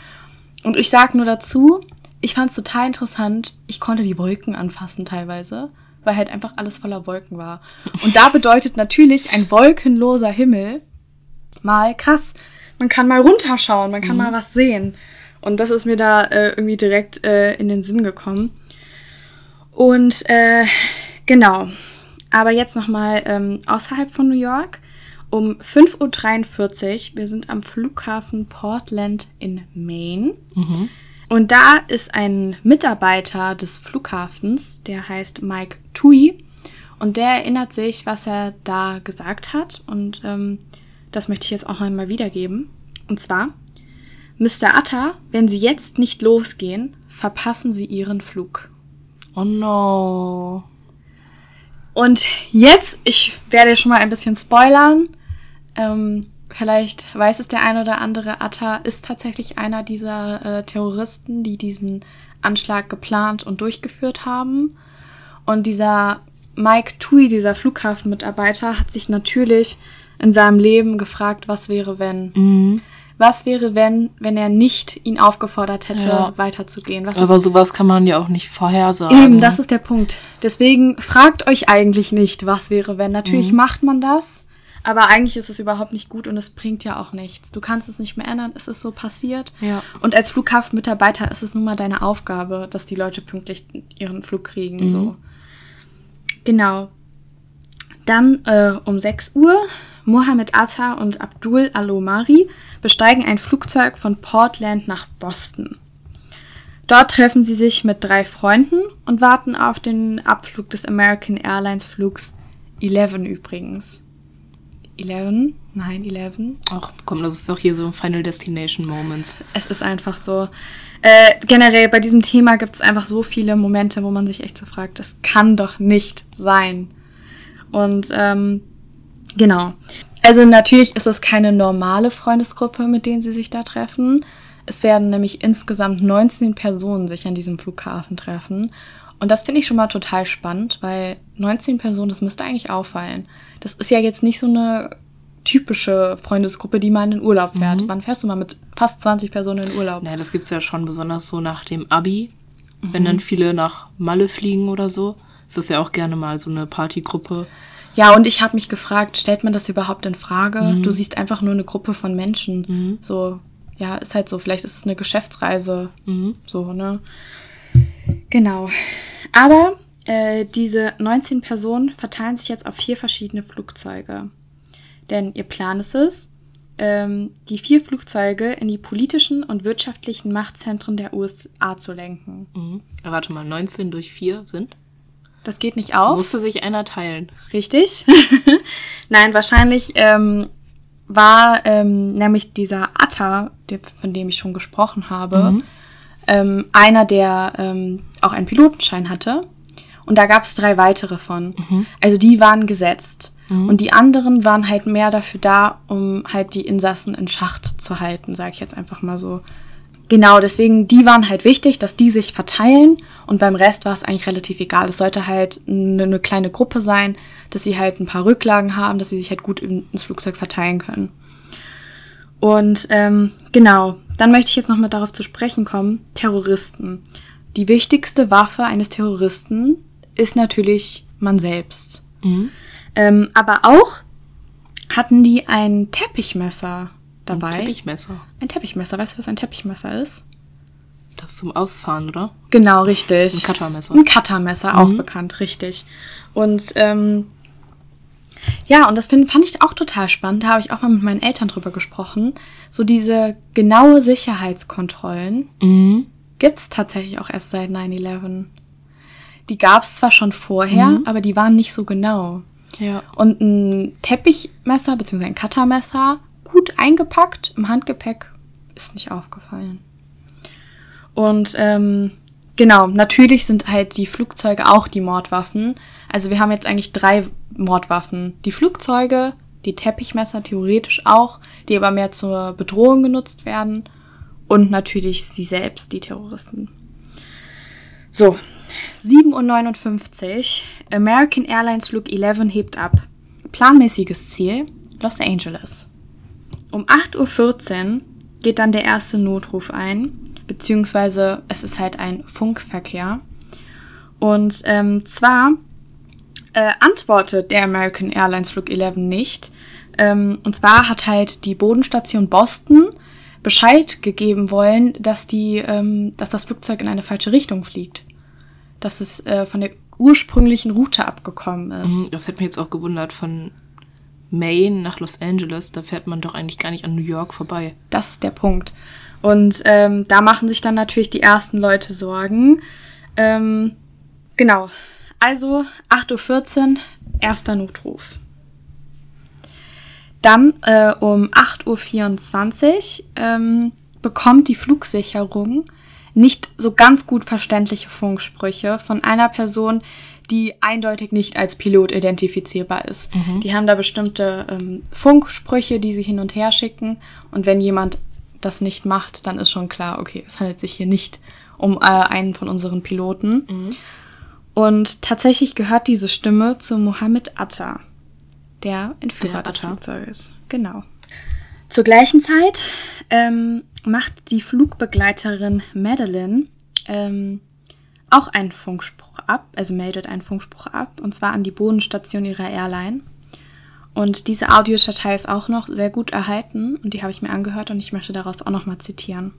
Und ich sage nur dazu, ich fand es total interessant. Ich konnte die Wolken anfassen teilweise, weil halt einfach alles voller Wolken war. Und da bedeutet natürlich ein wolkenloser Himmel mal krass man kann mal runterschauen, man kann mhm. mal was sehen. Und das ist mir da äh, irgendwie direkt äh, in den Sinn gekommen. Und äh, genau. Aber jetzt nochmal ähm, außerhalb von New York. Um 5.43 Uhr, wir sind am Flughafen Portland in Maine. Mhm. Und da ist ein Mitarbeiter des Flughafens, der heißt Mike Tui. Und der erinnert sich, was er da gesagt hat. Und ähm, das möchte ich jetzt auch einmal wiedergeben. Und zwar, Mr. Atta, wenn Sie jetzt nicht losgehen, verpassen Sie Ihren Flug.
Oh no.
Und jetzt, ich werde schon mal ein bisschen spoilern. Ähm, vielleicht weiß es der ein oder andere, Atta ist tatsächlich einer dieser äh, Terroristen, die diesen Anschlag geplant und durchgeführt haben. Und dieser Mike Tui, dieser Flughafenmitarbeiter, hat sich natürlich in seinem Leben gefragt, was wäre, wenn. Mhm. Was wäre, wenn, wenn er nicht ihn aufgefordert hätte, ja. weiterzugehen? Was
Aber sowas kann man ja auch nicht vorhersagen.
Eben, das ist der Punkt. Deswegen fragt euch eigentlich nicht, was wäre, wenn. Natürlich mhm. macht man das, aber eigentlich ist es überhaupt nicht gut und es bringt ja auch nichts. Du kannst es nicht mehr ändern, es ist so passiert. Ja. Und als Flughafenmitarbeiter ist es nun mal deine Aufgabe, dass die Leute pünktlich ihren Flug kriegen. Mhm. So. Genau. Dann äh, um 6 Uhr, Mohammed Atta und Abdul Alomari besteigen ein Flugzeug von Portland nach Boston. Dort treffen sie sich mit drei Freunden und warten auf den Abflug des American Airlines Flugs 11 übrigens. 11? Nein, 11.
Ach komm, das ist doch hier so Final Destination Moments.
Es ist einfach so. Äh, generell bei diesem Thema gibt es einfach so viele Momente, wo man sich echt so fragt, das kann doch nicht sein. Und ähm, genau. Also natürlich ist es keine normale Freundesgruppe, mit denen sie sich da treffen. Es werden nämlich insgesamt 19 Personen sich an diesem Flughafen treffen. Und das finde ich schon mal total spannend, weil 19 Personen, das müsste eigentlich auffallen. Das ist ja jetzt nicht so eine typische Freundesgruppe, die mal in den Urlaub fährt. Mhm. Wann fährst du mal mit fast 20 Personen in den Urlaub?
Naja, das gibt es ja schon besonders so nach dem Abi. Mhm. Wenn dann viele nach Malle fliegen oder so, ist das ja auch gerne mal so eine Partygruppe.
Ja, und ich habe mich gefragt, stellt man das überhaupt in Frage? Mhm. Du siehst einfach nur eine Gruppe von Menschen. Mhm. So, ja, ist halt so. Vielleicht ist es eine Geschäftsreise. Mhm. So, ne? Genau. Aber äh, diese 19 Personen verteilen sich jetzt auf vier verschiedene Flugzeuge. Denn ihr Plan ist es, ähm, die vier Flugzeuge in die politischen und wirtschaftlichen Machtzentren der USA zu lenken.
Mhm. Warte mal, 19 durch 4 sind?
Das geht nicht auf.
Musste sich einer teilen.
Richtig. Nein, wahrscheinlich ähm, war ähm, nämlich dieser Atta, der, von dem ich schon gesprochen habe, mhm. ähm, einer, der ähm, auch einen Pilotenschein hatte. Und da gab es drei weitere von. Mhm. Also die waren gesetzt. Mhm. Und die anderen waren halt mehr dafür da, um halt die Insassen in Schacht zu halten, sage ich jetzt einfach mal so. Genau, deswegen, die waren halt wichtig, dass die sich verteilen und beim Rest war es eigentlich relativ egal. Es sollte halt eine, eine, kleine Gruppe sein, dass sie halt ein paar Rücklagen haben, dass sie sich halt gut ins Flugzeug verteilen können. Und ähm, genau, dann möchte ich jetzt nochmal darauf zu sprechen kommen, Terroristen. Die wichtigste Waffe eines Terroristen ist natürlich man selbst. Mhm. Ähm, aber auch hatten die ein Teppichmesser dabei. Ein
Teppichmesser.
Ein Teppichmesser. Weißt du, was ein Teppichmesser ist?
Das ist zum Ausfahren, oder?
Genau, richtig.
Ein Cuttermesser.
Ein Cuttermesser, mhm. auch bekannt, richtig. Und ähm, ja, und das find, fand ich auch total spannend. Da habe ich auch mal mit meinen Eltern drüber gesprochen. So diese genaue Sicherheitskontrollen mhm. gibt es tatsächlich auch erst seit 9-11. Die gab es zwar schon vorher, mhm. aber die waren nicht so genau.
Ja.
Und ein Teppichmesser bzw. ein Cuttermesser gut eingepackt im Handgepäck ist nicht aufgefallen. Und ähm, genau, natürlich sind halt die Flugzeuge auch die Mordwaffen. Also wir haben jetzt eigentlich drei Mordwaffen. Die Flugzeuge, die Teppichmesser theoretisch auch, die aber mehr zur Bedrohung genutzt werden. Und natürlich sie selbst, die Terroristen. So, 7.59 Uhr. American Airlines Flug 11 hebt ab. Planmäßiges Ziel Los Angeles. Um 8.14 Uhr geht dann der erste Notruf ein, beziehungsweise es ist halt ein Funkverkehr. Und ähm, zwar äh, antwortet der American Airlines Flug 11 nicht. Ähm, und zwar hat halt die Bodenstation Boston Bescheid gegeben wollen, dass, die, ähm, dass das Flugzeug in eine falsche Richtung fliegt. Dass es äh, von der ursprünglichen Route abgekommen ist. Mhm,
das hätte mich jetzt auch gewundert von Maine nach Los Angeles, da fährt man doch eigentlich gar nicht an New York vorbei.
Das ist der Punkt. Und ähm, da machen sich dann natürlich die ersten Leute Sorgen. Ähm, genau. Also 8.14 Uhr, erster Notruf. Dann äh, um 8.24 Uhr ähm, bekommt die Flugsicherung nicht so ganz gut verständliche Funksprüche von einer Person, die eindeutig nicht als Pilot identifizierbar ist. Mhm. Die haben da bestimmte ähm, Funksprüche, die sie hin und her schicken. Und wenn jemand das nicht macht, dann ist schon klar, okay, es handelt sich hier nicht um äh, einen von unseren Piloten. Mhm. Und tatsächlich gehört diese Stimme zu Mohammed Atta, der Entführer der des Flugzeuges. Genau. Zur gleichen Zeit ähm, macht die Flugbegleiterin Madeline ähm, auch einen Funkspruch ab, also meldet einen Funkspruch ab, und zwar an die Bodenstation ihrer Airline. Und diese Audiodatei ist auch noch sehr gut erhalten und die habe ich mir angehört und ich möchte daraus auch nochmal zitieren.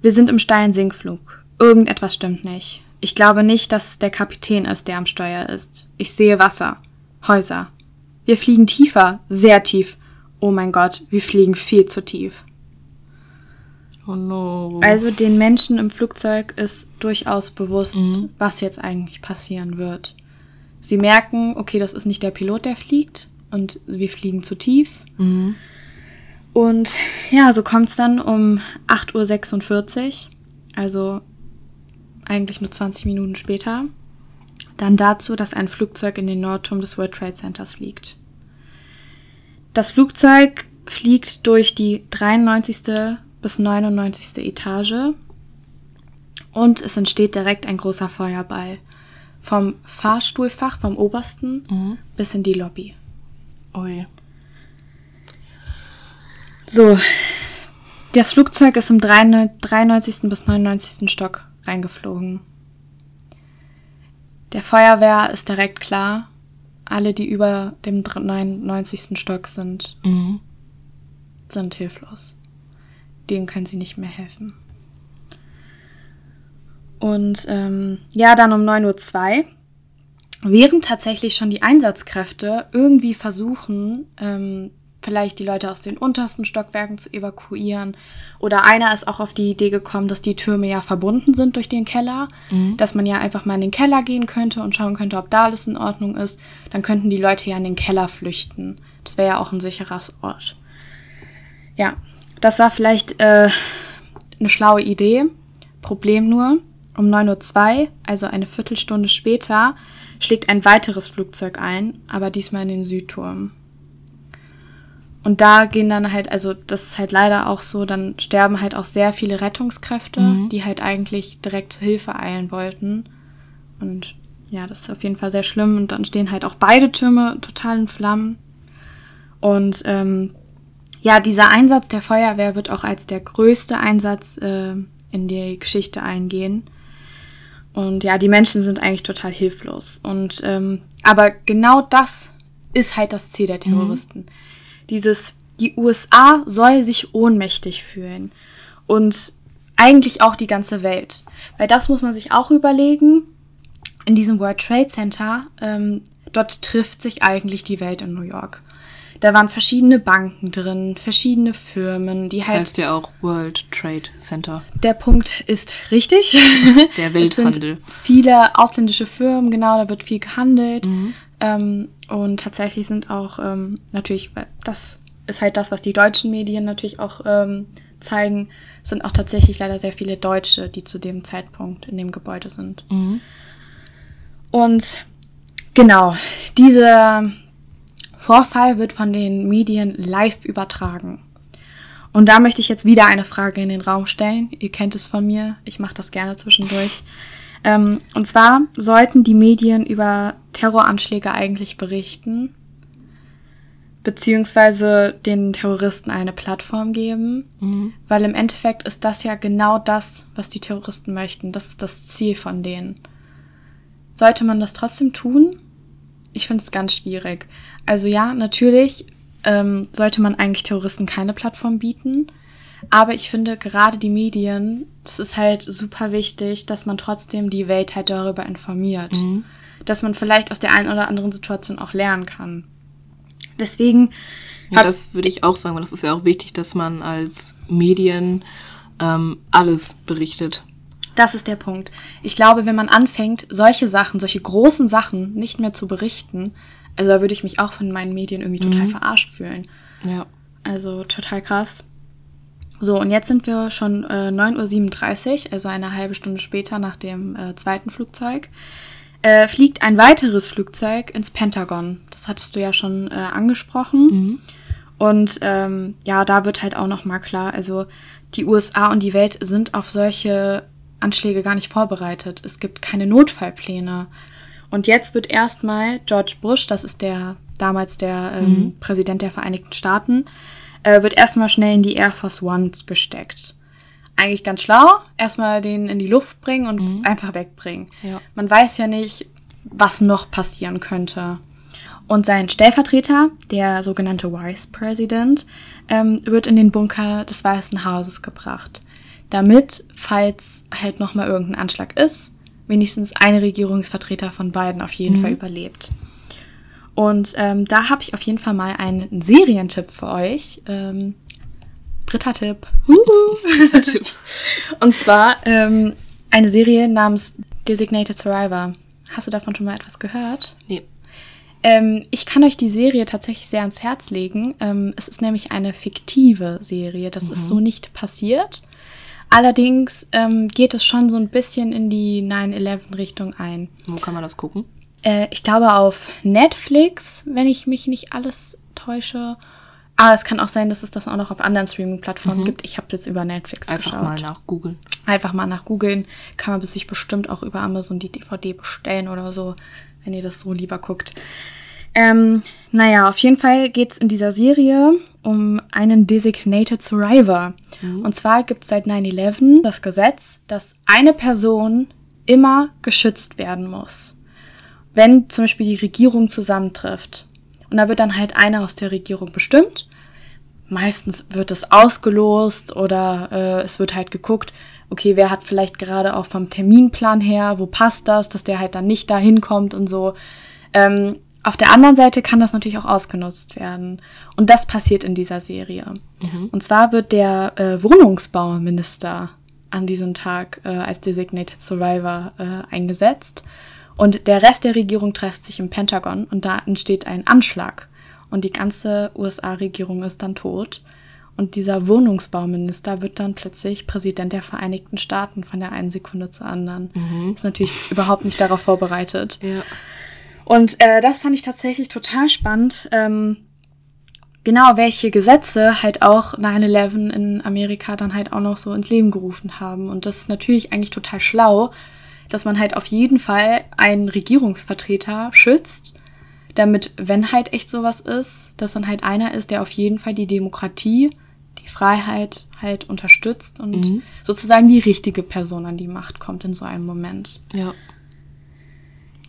Wir sind im steilen Sinkflug. Irgendetwas stimmt nicht. Ich glaube nicht, dass der Kapitän ist, der am Steuer ist. Ich sehe Wasser. Häuser. Wir fliegen tiefer, sehr tief. Oh mein Gott, wir fliegen viel zu tief.
Oh no.
Also den Menschen im Flugzeug ist durchaus bewusst, mhm. was jetzt eigentlich passieren wird. Sie merken, okay, das ist nicht der Pilot, der fliegt und wir fliegen zu tief. Mhm. Und ja, so kommt es dann um 8.46 Uhr, also eigentlich nur 20 Minuten später, dann dazu, dass ein Flugzeug in den Nordturm des World Trade Centers fliegt. Das Flugzeug fliegt durch die 93. bis 99. Etage und es entsteht direkt ein großer Feuerball. Vom Fahrstuhlfach, vom obersten, mhm. bis in die Lobby.
Ui.
So, das Flugzeug ist im 93. bis 99. Stock reingeflogen. Der Feuerwehr ist direkt klar, alle, die über dem 99. Stock sind, mhm. sind hilflos. Denen können sie nicht mehr helfen. Und ähm, ja, dann um 9.02 Uhr, während tatsächlich schon die Einsatzkräfte irgendwie versuchen, ähm, vielleicht die Leute aus den untersten Stockwerken zu evakuieren. Oder einer ist auch auf die Idee gekommen, dass die Türme ja verbunden sind durch den Keller, mhm. dass man ja einfach mal in den Keller gehen könnte und schauen könnte, ob da alles in Ordnung ist. Dann könnten die Leute ja in den Keller flüchten. Das wäre ja auch ein sicherer Ort. Ja, das war vielleicht äh, eine schlaue Idee. Problem nur, um 9.02 Uhr, also eine Viertelstunde später, schlägt ein weiteres Flugzeug ein, aber diesmal in den Südturm. Und da gehen dann halt, also das ist halt leider auch so, dann sterben halt auch sehr viele Rettungskräfte, mhm. die halt eigentlich direkt Hilfe eilen wollten. Und ja, das ist auf jeden Fall sehr schlimm. Und dann stehen halt auch beide Türme total in Flammen. Und ähm, ja, dieser Einsatz der Feuerwehr wird auch als der größte Einsatz äh, in die Geschichte eingehen. Und ja, die Menschen sind eigentlich total hilflos. Und ähm, aber genau das ist halt das Ziel der mhm. Terroristen. Mhm dieses, die USA soll sich ohnmächtig fühlen. Und eigentlich auch die ganze Welt. Weil das muss man sich auch überlegen. In diesem World Trade Center, ähm, dort trifft sich eigentlich die Welt in New York. Da waren verschiedene Banken drin, verschiedene Firmen, die
das
halt.
Das heißt ja auch World Trade Center.
Der Punkt ist richtig.
Der Welthandel.
viele ausländische Firmen, genau, da wird viel gehandelt. Mhm. Ähm, und tatsächlich sind auch ähm, natürlich, das ist halt das, was die deutschen Medien natürlich auch ähm, zeigen, sind auch tatsächlich leider sehr viele Deutsche, die zu dem Zeitpunkt in dem Gebäude sind. Mhm. Und genau, dieser Vorfall wird von den Medien live übertragen. Und da möchte ich jetzt wieder eine Frage in den Raum stellen. Ihr kennt es von mir, ich mache das gerne zwischendurch. Ähm, und zwar sollten die Medien über Terroranschläge eigentlich berichten, beziehungsweise den Terroristen eine Plattform geben, mhm. weil im Endeffekt ist das ja genau das, was die Terroristen möchten. Das ist das Ziel von denen. Sollte man das trotzdem tun? Ich finde es ganz schwierig. Also ja, natürlich ähm, sollte man eigentlich Terroristen keine Plattform bieten, aber ich finde gerade die Medien, das ist halt super wichtig, dass man trotzdem die Welt halt darüber informiert. Mhm. Dass man vielleicht aus der einen oder anderen Situation auch lernen kann. Deswegen.
Ja, das würde ich auch sagen, weil das ist ja auch wichtig, dass man als Medien ähm, alles berichtet.
Das ist der Punkt. Ich glaube, wenn man anfängt, solche Sachen, solche großen Sachen nicht mehr zu berichten, also da würde ich mich auch von meinen Medien irgendwie total mhm. verarscht fühlen.
Ja.
Also total krass. So, und jetzt sind wir schon äh, 9.37 Uhr, also eine halbe Stunde später nach dem äh, zweiten Flugzeug. Äh, fliegt ein weiteres Flugzeug ins Pentagon. Das hattest du ja schon äh, angesprochen. Mhm. Und ähm, ja, da wird halt auch nochmal klar, also die USA und die Welt sind auf solche Anschläge gar nicht vorbereitet. Es gibt keine Notfallpläne. Und jetzt wird erstmal George Bush, das ist der damals der ähm, mhm. Präsident der Vereinigten Staaten, äh, wird erstmal schnell in die Air Force One gesteckt. Eigentlich ganz schlau, erstmal den in die Luft bringen und mhm. einfach wegbringen. Ja. Man weiß ja nicht, was noch passieren könnte. Und sein Stellvertreter, der sogenannte Vice President, ähm, wird in den Bunker des Weißen Hauses gebracht. Damit, falls halt nochmal irgendein Anschlag ist, wenigstens ein Regierungsvertreter von beiden auf jeden mhm. Fall überlebt. Und ähm, da habe ich auf jeden Fall mal einen Serientipp für euch. Ähm, Britta-Tipp. Britta-Tipp. Und zwar ähm, eine Serie namens Designated Survivor. Hast du davon schon mal etwas gehört? Nee. Ähm, ich kann euch die Serie tatsächlich sehr ans Herz legen. Ähm, es ist nämlich eine fiktive Serie. Das mhm. ist so nicht passiert. Allerdings ähm, geht es schon so ein bisschen in die 9-11-Richtung ein.
Wo kann man das gucken?
Äh, ich glaube auf Netflix, wenn ich mich nicht alles täusche. Ah, es kann auch sein, dass es das auch noch auf anderen Streaming-Plattformen mhm. gibt. Ich habe jetzt über Netflix
Einfach geschaut. mal nach googeln.
Einfach mal nach googeln. Kann man sich bestimmt auch über Amazon die DVD bestellen oder so, wenn ihr das so lieber guckt. Ähm, naja, auf jeden Fall geht es in dieser Serie um einen Designated Survivor. Mhm. Und zwar gibt es seit 9-11 das Gesetz, dass eine Person immer geschützt werden muss. Wenn zum Beispiel die Regierung zusammentrifft. Und da wird dann halt einer aus der Regierung bestimmt. Meistens wird es ausgelost oder äh, es wird halt geguckt, okay, wer hat vielleicht gerade auch vom Terminplan her, wo passt das, dass der halt dann nicht da hinkommt und so. Ähm, auf der anderen Seite kann das natürlich auch ausgenutzt werden. Und das passiert in dieser Serie. Mhm. Und zwar wird der äh, Wohnungsbauminister an diesem Tag äh, als Designated Survivor äh, eingesetzt. Und der Rest der Regierung trifft sich im Pentagon und da entsteht ein Anschlag. Und die ganze USA-Regierung ist dann tot. Und dieser Wohnungsbauminister wird dann plötzlich Präsident der Vereinigten Staaten von der einen Sekunde zur anderen. Mhm. Ist natürlich überhaupt nicht darauf vorbereitet. Ja. Und äh, das fand ich tatsächlich total spannend. Ähm, genau, welche Gesetze halt auch 9-11 in Amerika dann halt auch noch so ins Leben gerufen haben. Und das ist natürlich eigentlich total schlau, dass man halt auf jeden Fall einen Regierungsvertreter schützt, damit, wenn halt echt sowas ist, dass dann halt einer ist, der auf jeden Fall die Demokratie, die Freiheit halt unterstützt und mhm. sozusagen die richtige Person an die Macht kommt in so einem Moment. Ja.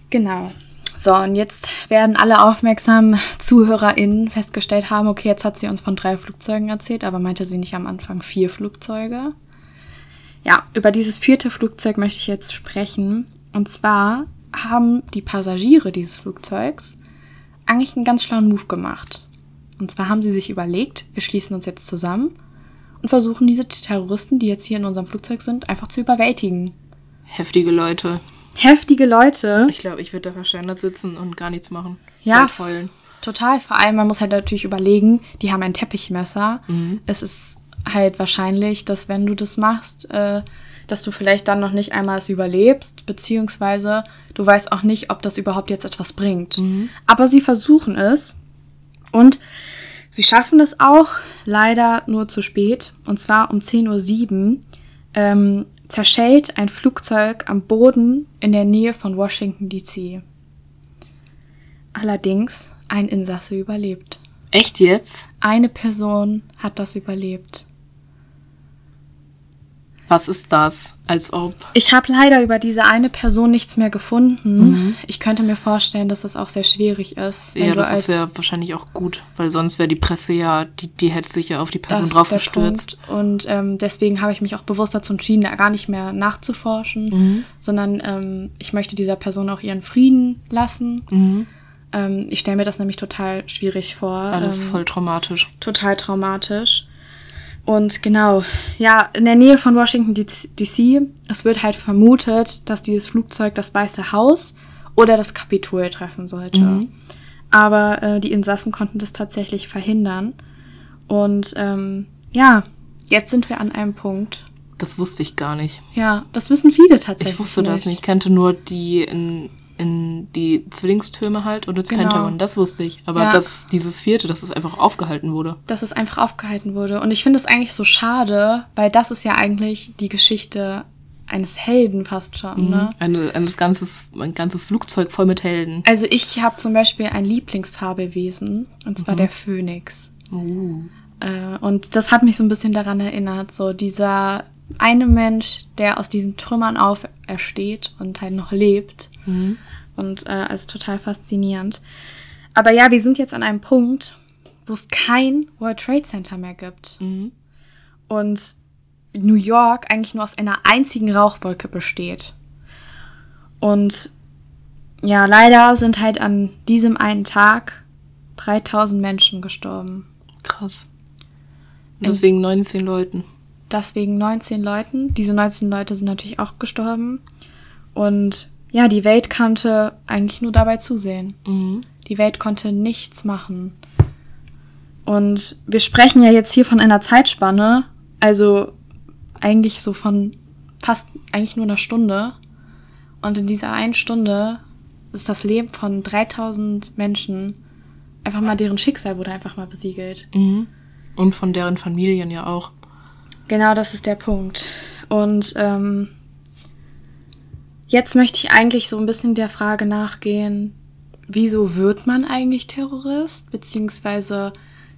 Genau. So, und jetzt werden alle aufmerksamen ZuhörerInnen festgestellt haben, okay, jetzt hat sie uns von drei Flugzeugen erzählt, aber meinte sie nicht am Anfang vier Flugzeuge? Ja, über dieses vierte Flugzeug möchte ich jetzt sprechen. Und zwar haben die Passagiere dieses Flugzeugs eigentlich einen ganz schlauen Move gemacht. Und zwar haben sie sich überlegt, wir schließen uns jetzt zusammen und versuchen diese Terroristen, die jetzt hier in unserem Flugzeug sind, einfach zu überwältigen.
Heftige Leute
heftige Leute.
Ich glaube, ich würde da wahrscheinlich sitzen und gar nichts machen.
Ja, total. Vor allem, man muss halt natürlich überlegen, die haben ein Teppichmesser. Mhm. Es ist halt wahrscheinlich, dass wenn du das machst, äh, dass du vielleicht dann noch nicht einmal es überlebst, beziehungsweise du weißt auch nicht, ob das überhaupt jetzt etwas bringt. Mhm. Aber sie versuchen es und sie schaffen es auch, leider nur zu spät, und zwar um 10.07 Uhr. Ähm, zerschellt ein Flugzeug am Boden in der Nähe von Washington, D.C. Allerdings ein Insasse überlebt.
Echt jetzt?
Eine Person hat das überlebt.
Was ist das? Als ob.
Ich habe leider über diese eine Person nichts mehr gefunden. Mhm. Ich könnte mir vorstellen, dass das auch sehr schwierig ist.
Ja, das ist ja wahrscheinlich auch gut, weil sonst wäre die Presse ja, die, die hätte sich ja auf die Person drauf gestürzt.
Und ähm, deswegen habe ich mich auch bewusst dazu entschieden, da gar nicht mehr nachzuforschen, mhm. sondern ähm, ich möchte dieser Person auch ihren Frieden lassen. Mhm. Ähm, ich stelle mir das nämlich total schwierig vor.
Alles ähm, voll traumatisch.
Total traumatisch. Und genau, ja, in der Nähe von Washington DC, es wird halt vermutet, dass dieses Flugzeug das Weiße Haus oder das Kapitol treffen sollte. Mhm. Aber äh, die Insassen konnten das tatsächlich verhindern. Und ähm, ja, jetzt sind wir an einem Punkt.
Das wusste ich gar nicht.
Ja, das wissen viele tatsächlich.
Ich wusste nicht. das nicht. Ich kannte nur die in in die Zwillingstürme halt und ins genau. Pentagon. Das wusste ich. Aber ja. dass dieses vierte, dass es einfach aufgehalten wurde.
Dass es einfach aufgehalten wurde. Und ich finde es eigentlich so schade, weil das ist ja eigentlich die Geschichte eines Helden fast schon. Mhm. Ne?
Eine, ein, ganzes, ein ganzes Flugzeug voll mit Helden.
Also ich habe zum Beispiel ein Lieblingsfabelwesen und zwar mhm. der Phönix. Uh. Äh, und das hat mich so ein bisschen daran erinnert, so dieser eine Mensch, der aus diesen Trümmern aufersteht und halt noch lebt Mhm. Und äh, also total faszinierend. Aber ja, wir sind jetzt an einem Punkt, wo es kein World Trade Center mehr gibt. Mhm. Und New York eigentlich nur aus einer einzigen Rauchwolke besteht. Und ja, leider sind halt an diesem einen Tag 3000 Menschen gestorben.
Krass. Und deswegen 19 Leuten.
Deswegen 19 Leuten. Diese 19 Leute sind natürlich auch gestorben. Und ja, die Welt konnte eigentlich nur dabei zusehen.
Mhm.
Die Welt konnte nichts machen. Und wir sprechen ja jetzt hier von einer Zeitspanne, also eigentlich so von fast eigentlich nur einer Stunde. Und in dieser einen Stunde ist das Leben von 3000 Menschen einfach mal deren Schicksal wurde einfach mal besiegelt.
Mhm. Und von deren Familien ja auch.
Genau, das ist der Punkt. Und ähm, jetzt möchte ich eigentlich so ein bisschen der Frage nachgehen, wieso wird man eigentlich Terrorist? Beziehungsweise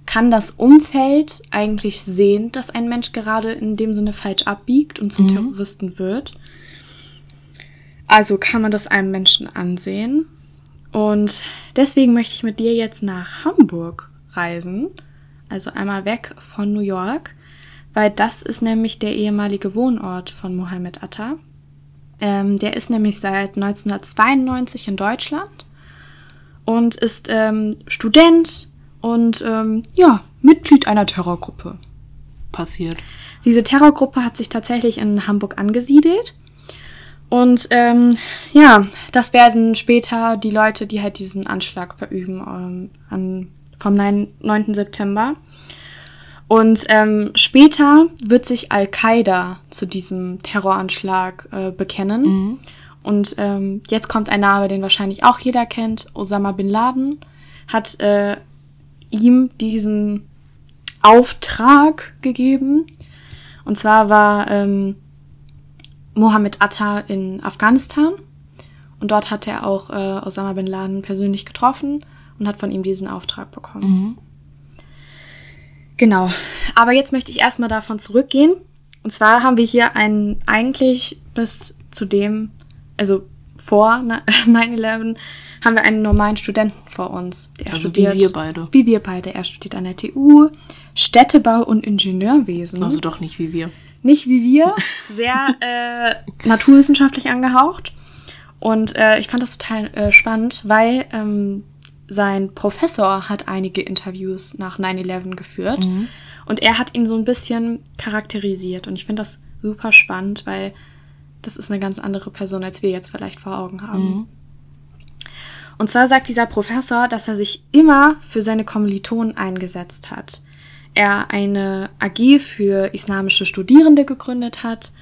kann das Umfeld eigentlich sehen, dass ein Mensch gerade in dem Sinne falsch abbiegt und zum Terroristen wird? Also kann man das einem Menschen ansehen. Und deswegen möchte ich mit dir jetzt nach Hamburg reisen. Also einmal weg von New York, weil das ist nämlich der ehemalige Wohnort von Mohammed Atta. Ähm, der ist nämlich seit 1992 in Deutschland und ist ähm, Student und ähm, ja, Mitglied einer Terrorgruppe.
Passiert.
Diese Terrorgruppe hat sich tatsächlich in Hamburg angesiedelt. Und ähm, ja, das werden später die Leute, die halt diesen Anschlag verüben ähm, an, vom 9, 9. September. Und ähm, später wird sich Al-Qaida zu diesem Terroranschlag äh, bekennen. Und ähm, jetzt kommt ein Name, den wahrscheinlich auch jeder kennt. Osama bin Laden hat äh, ihm diesen Auftrag gegeben. Und zwar war ähm, Mohammed Atta in Afghanistan. Und dort hat er auch äh, Osama bin Laden persönlich getroffen und hat von ihm diesen Auftrag bekommen. Genau. Aber jetzt möchte ich erstmal davon zurückgehen. Und zwar haben wir hier einen eigentlich bis zu dem, also vor ne- 9-11, haben wir einen normalen Studenten vor uns. Der
Also wie wir beide.
Wie wir beide. Er studiert an der TU Städtebau und Ingenieurwesen.
Also doch nicht wie wir.
Nicht wie wir, sehr äh, naturwissenschaftlich angehaucht. Und äh, ich fand das total äh, spannend, weil ähm, sein Professor hat einige Interviews nach 9-11 geführt. Und er hat ihn so ein bisschen charakterisiert. Und ich finde das super spannend, weil das ist eine ganz andere Person, als wir jetzt vielleicht vor Augen haben. Und zwar sagt dieser Professor, dass er sich immer für seine Kommilitonen eingesetzt hat. Er eine AG für islamische Studierende gegründet hat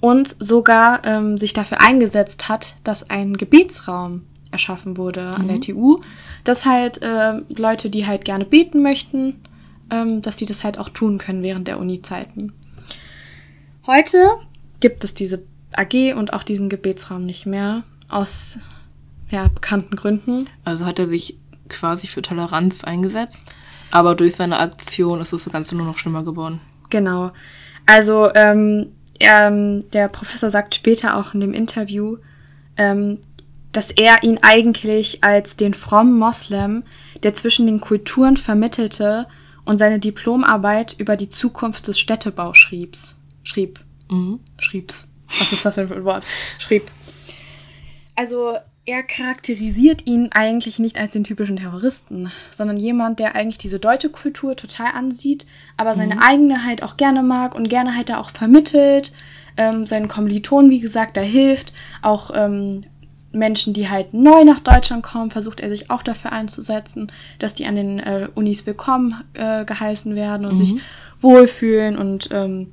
und sogar ähm, sich dafür eingesetzt hat, dass ein Gebetsraum erschaffen wurde an der TU, dass halt äh, Leute, die halt gerne beten möchten, ähm, dass sie das halt auch tun können während der Uni-Zeiten. Heute gibt es diese AG und auch diesen Gebetsraum nicht mehr aus ja, bekannten Gründen.
Also hat er sich quasi für Toleranz eingesetzt. Aber durch seine Aktion ist das Ganze nur noch schlimmer geworden.
Genau. Also ähm, ähm, der Professor sagt später auch in dem Interview, ähm, dass er ihn eigentlich als den frommen Moslem, der zwischen den Kulturen vermittelte und seine Diplomarbeit über die Zukunft des Städtebaus schriebs. Schrieb. Schriebs. Was ist das denn für ein Wort? Schrieb. Also er charakterisiert ihn eigentlich nicht als den typischen Terroristen, sondern jemand, der eigentlich diese deutsche Kultur total ansieht, aber seine eigene halt auch gerne mag und gerne halt da auch vermittelt, ähm, seinen Kommilitonen, wie gesagt, da hilft, auch ähm, Menschen, die halt neu nach Deutschland kommen, versucht er sich auch dafür einzusetzen, dass die an den äh, Unis willkommen äh, geheißen werden und sich wohlfühlen und ähm,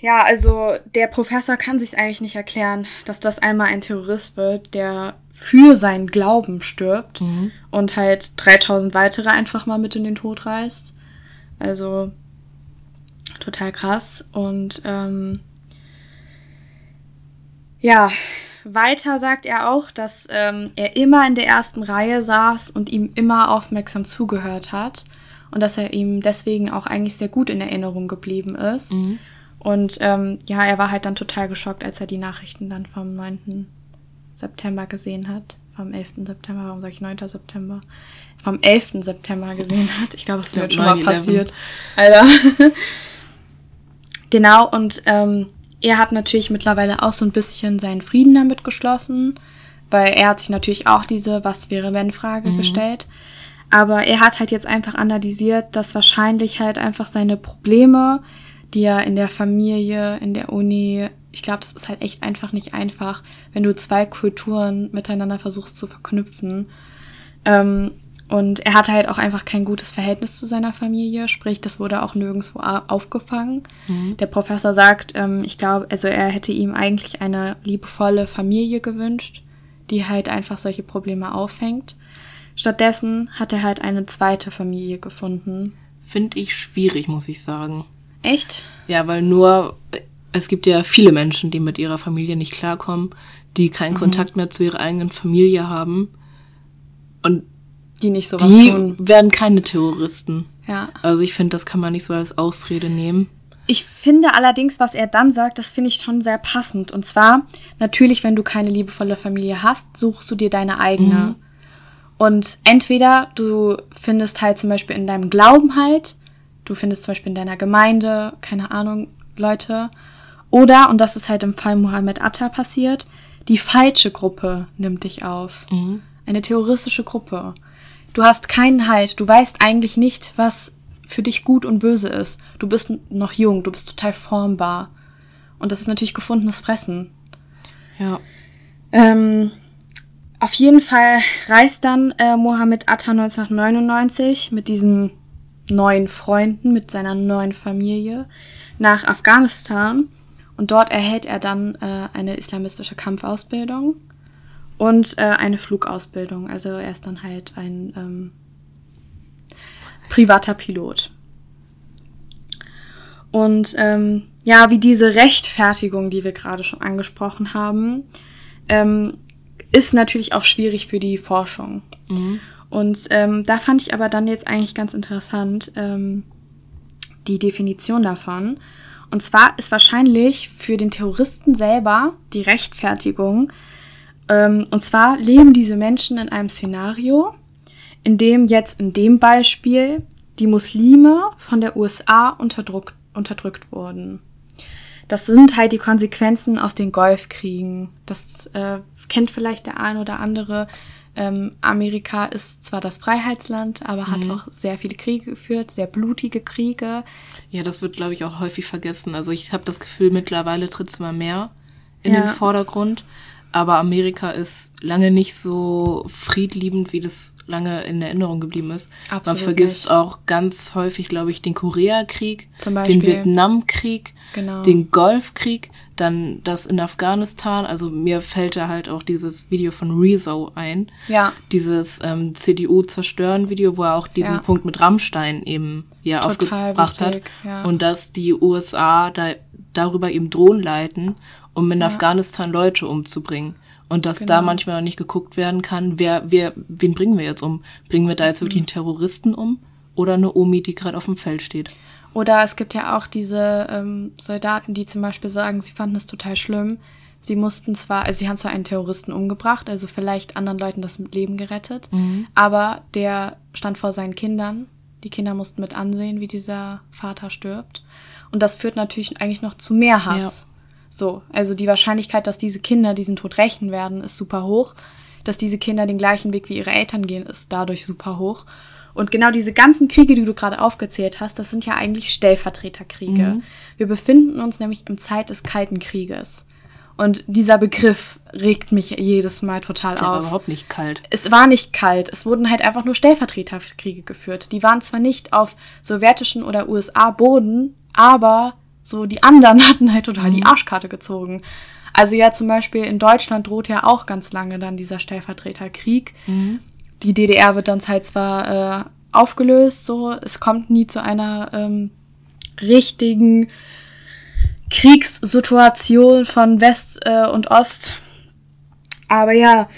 ja, also der Professor kann sich eigentlich nicht erklären, dass das einmal ein Terrorist wird, der für seinen Glauben stirbt und halt 3000 weitere einfach mal mit in den Tod reißt. Also total krass. Und ähm, ja, weiter sagt er auch, dass ähm, er immer in der ersten Reihe saß und ihm immer aufmerksam zugehört hat und dass er ihm deswegen auch eigentlich sehr gut in Erinnerung geblieben ist. Und ähm, ja, er war halt dann total geschockt, als er die Nachrichten dann vom 9. September gesehen hat. Vom 11. September, warum sage ich 9. September? Vom 11. September gesehen hat. Ich glaube, es ist mir schon mal
9/11.
passiert. Alter. genau, und ähm, er hat natürlich mittlerweile auch so ein bisschen seinen Frieden damit geschlossen, weil er hat sich natürlich auch diese Was wäre wenn Frage mhm. gestellt. Aber er hat halt jetzt einfach analysiert, dass wahrscheinlich halt einfach seine Probleme, die er in der Familie, in der Uni, ich glaube, das ist halt echt einfach nicht einfach, wenn du zwei Kulturen miteinander versuchst zu verknüpfen. Ähm, und er hatte halt auch einfach kein gutes Verhältnis zu seiner Familie, sprich, das wurde auch nirgendwo aufgefangen. Mhm. Der Professor sagt, ähm, ich glaube, also er hätte ihm eigentlich eine liebevolle Familie gewünscht, die halt einfach solche Probleme auffängt. Stattdessen hat er halt eine zweite Familie gefunden.
Finde ich schwierig, muss ich sagen.
Echt?
Ja, weil nur, es gibt ja viele Menschen, die mit ihrer Familie nicht klarkommen, die keinen mhm. Kontakt mehr zu ihrer eigenen Familie haben. Und
die nicht sowas
die tun. werden keine Terroristen.
Ja.
Also ich finde, das kann man nicht so als Ausrede nehmen.
Ich finde allerdings, was er dann sagt, das finde ich schon sehr passend. Und zwar, natürlich, wenn du keine liebevolle Familie hast, suchst du dir deine eigene. Mhm. Und entweder du findest halt zum Beispiel in deinem Glauben halt, du findest zum Beispiel in deiner Gemeinde, keine Ahnung, Leute. Oder, und das ist halt im Fall Mohammed Atta passiert, die falsche Gruppe nimmt dich auf. Mhm. Eine terroristische Gruppe. Du hast keinen Halt. Du weißt eigentlich nicht, was für dich gut und böse ist. Du bist noch jung, du bist total formbar. Und das ist natürlich gefundenes Fressen.
Ja.
Ähm, auf jeden Fall reist dann äh, Mohammed Atta 1999 mit diesen neuen Freunden, mit seiner neuen Familie nach Afghanistan. Und dort erhält er dann äh, eine islamistische Kampfausbildung und äh, eine Flugausbildung. Also er ist dann halt ein ähm, privater Pilot. Und ähm, ja, wie diese Rechtfertigung, die wir gerade schon angesprochen haben, ähm, ist natürlich auch schwierig für die Forschung. Mhm. Und ähm, da fand ich aber dann jetzt eigentlich ganz interessant ähm, die Definition davon. Und zwar ist wahrscheinlich für den Terroristen selber die Rechtfertigung und zwar leben diese Menschen in einem Szenario, in dem jetzt in dem Beispiel die Muslime von der USA unterdrückt, unterdrückt wurden. Das sind halt die Konsequenzen aus den Golfkriegen. Das äh, kennt vielleicht der ein oder andere. Ähm, Amerika ist zwar das Freiheitsland, aber mhm. hat auch sehr viele Kriege geführt, sehr blutige Kriege.
Ja, das wird, glaube ich, auch häufig vergessen. Also ich habe das Gefühl, mittlerweile tritt es immer mehr in ja. den Vordergrund. Aber Amerika ist lange nicht so friedliebend, wie das lange in Erinnerung geblieben ist. Absolut Man vergisst nicht. auch ganz häufig, glaube ich, den Koreakrieg, den Vietnamkrieg, genau. den Golfkrieg, dann das in Afghanistan. Also mir fällt da halt auch dieses Video von Rezo ein.
Ja.
Dieses ähm, CDU-Zerstören-Video, wo er auch diesen ja. Punkt mit Rammstein eben ja aufgebracht wichtig, hat. Ja. Und dass die USA da darüber eben Drohnen leiten um in ja. Afghanistan Leute umzubringen. Und dass genau. da manchmal noch nicht geguckt werden kann, wer, wer, wen bringen wir jetzt um? Bringen wir da jetzt wirklich einen Terroristen um oder eine Omi, die gerade auf dem Feld steht?
Oder es gibt ja auch diese ähm, Soldaten, die zum Beispiel sagen, sie fanden es total schlimm. Sie mussten zwar, also sie haben zwar einen Terroristen umgebracht, also vielleicht anderen Leuten das Leben gerettet, mhm. aber der stand vor seinen Kindern. Die Kinder mussten mit ansehen, wie dieser Vater stirbt. Und das führt natürlich eigentlich noch zu mehr Hass. Ja. So, also die Wahrscheinlichkeit, dass diese Kinder diesen Tod rächen werden, ist super hoch. Dass diese Kinder den gleichen Weg wie ihre Eltern gehen, ist dadurch super hoch. Und genau diese ganzen Kriege, die du gerade aufgezählt hast, das sind ja eigentlich Stellvertreterkriege. Mhm. Wir befinden uns nämlich im Zeit des Kalten Krieges. Und dieser Begriff regt mich jedes Mal total
es
auf. Es
war überhaupt nicht kalt.
Es war nicht kalt. Es wurden halt einfach nur Stellvertreterkriege geführt. Die waren zwar nicht auf sowjetischen oder USA-Boden, aber so, die anderen hatten halt total mhm. die Arschkarte gezogen. Also ja, zum Beispiel in Deutschland droht ja auch ganz lange dann dieser Stellvertreterkrieg. Mhm. Die DDR wird dann halt zwar äh, aufgelöst, so, es kommt nie zu einer ähm, richtigen Kriegssituation von West äh, und Ost. Aber ja,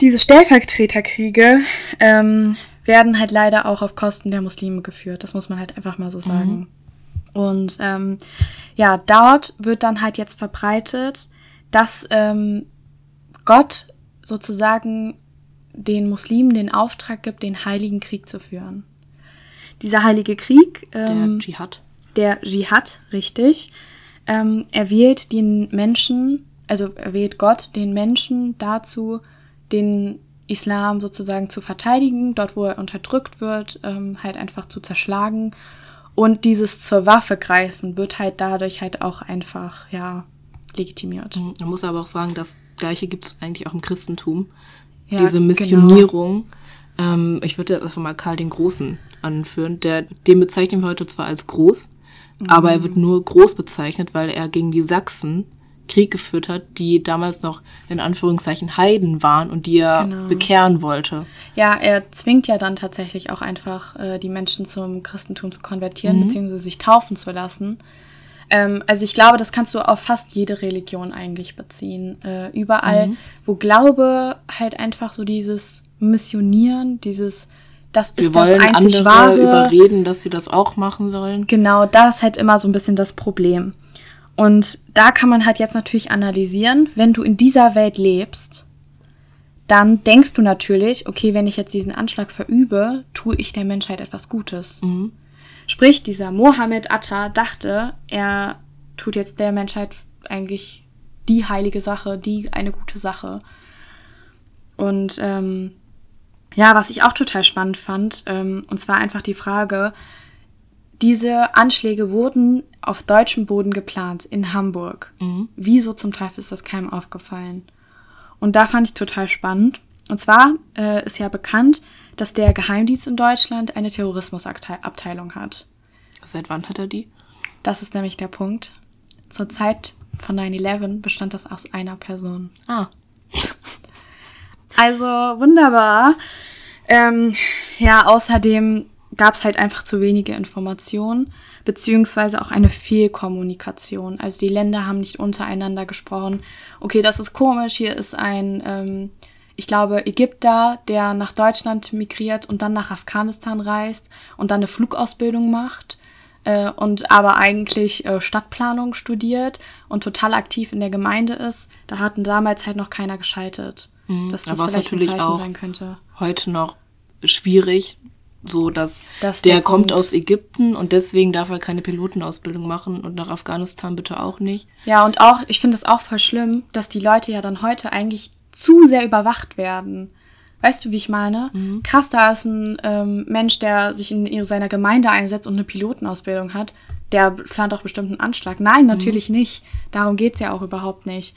diese Stellvertreterkriege ähm, werden halt leider auch auf Kosten der Muslime geführt. Das muss man halt einfach mal so sagen. Mhm. Und ähm, ja, dort wird dann halt jetzt verbreitet, dass ähm, Gott sozusagen den Muslimen den Auftrag gibt, den heiligen Krieg zu führen. Dieser heilige Krieg,
ähm, der Dschihad.
Der Dschihad, richtig. Ähm, er wählt den Menschen, also er wählt Gott den Menschen dazu, den Islam sozusagen zu verteidigen, dort wo er unterdrückt wird, ähm, halt einfach zu zerschlagen. Und dieses zur Waffe greifen wird halt dadurch halt auch einfach, ja, legitimiert.
Mhm. Man muss aber auch sagen, das Gleiche gibt es eigentlich auch im Christentum. Ja, Diese genau. Missionierung. Genau. Ähm, ich würde jetzt einfach mal Karl den Großen anführen. Der, den bezeichnen wir heute zwar als groß, mhm. aber er wird nur groß bezeichnet, weil er gegen die Sachsen Krieg geführt hat, die damals noch in Anführungszeichen Heiden waren und die er genau. bekehren wollte.
Ja, er zwingt ja dann tatsächlich auch einfach äh, die Menschen zum Christentum zu konvertieren, mhm. beziehungsweise sich taufen zu lassen. Ähm, also ich glaube, das kannst du auf fast jede Religion eigentlich beziehen. Äh, überall, mhm. wo Glaube halt einfach so dieses Missionieren, dieses das
Wir ist wollen das einzig andere wahre. überreden, dass sie das auch machen sollen.
Genau, das ist halt immer so ein bisschen das Problem. Und da kann man halt jetzt natürlich analysieren, wenn du in dieser Welt lebst, dann denkst du natürlich, okay, wenn ich jetzt diesen Anschlag verübe, tue ich der Menschheit etwas Gutes. Mhm. Sprich, dieser Mohammed Atta dachte, er tut jetzt der Menschheit eigentlich die heilige Sache, die eine gute Sache. Und ähm, ja, was ich auch total spannend fand, ähm, und zwar einfach die Frage, diese Anschläge wurden auf deutschem Boden geplant, in Hamburg. Mhm. Wieso zum Teufel ist das keinem aufgefallen? Und da fand ich total spannend. Und zwar äh, ist ja bekannt, dass der Geheimdienst in Deutschland eine Terrorismusabteilung hat.
Seit wann hat er die?
Das ist nämlich der Punkt. Zur Zeit von 9-11 bestand das aus einer Person.
Ah.
Also wunderbar. Ähm, ja, außerdem gab es halt einfach zu wenige Informationen, beziehungsweise auch eine Fehlkommunikation. Also die Länder haben nicht untereinander gesprochen. Okay, das ist komisch, hier ist ein, ähm, ich glaube, Ägypter, der nach Deutschland migriert und dann nach Afghanistan reist und dann eine Flugausbildung macht äh, und aber eigentlich äh, Stadtplanung studiert und total aktiv in der Gemeinde ist. Da hatten damals halt noch keiner geschaltet.
Mhm. Dass das aber vielleicht natürlich ein Zeichen auch sein könnte. Heute noch schwierig, so dass das der, der kommt aus Ägypten und deswegen darf er keine Pilotenausbildung machen und nach Afghanistan bitte auch nicht.
Ja, und auch, ich finde es auch voll schlimm, dass die Leute ja dann heute eigentlich zu sehr überwacht werden. Weißt du, wie ich meine? Mhm. Krass, da ist ein ähm, Mensch, der sich in seiner Gemeinde einsetzt und eine Pilotenausbildung hat. Der plant auch bestimmt einen Anschlag. Nein, mhm. natürlich mhm. nicht. Darum geht's ja auch überhaupt nicht.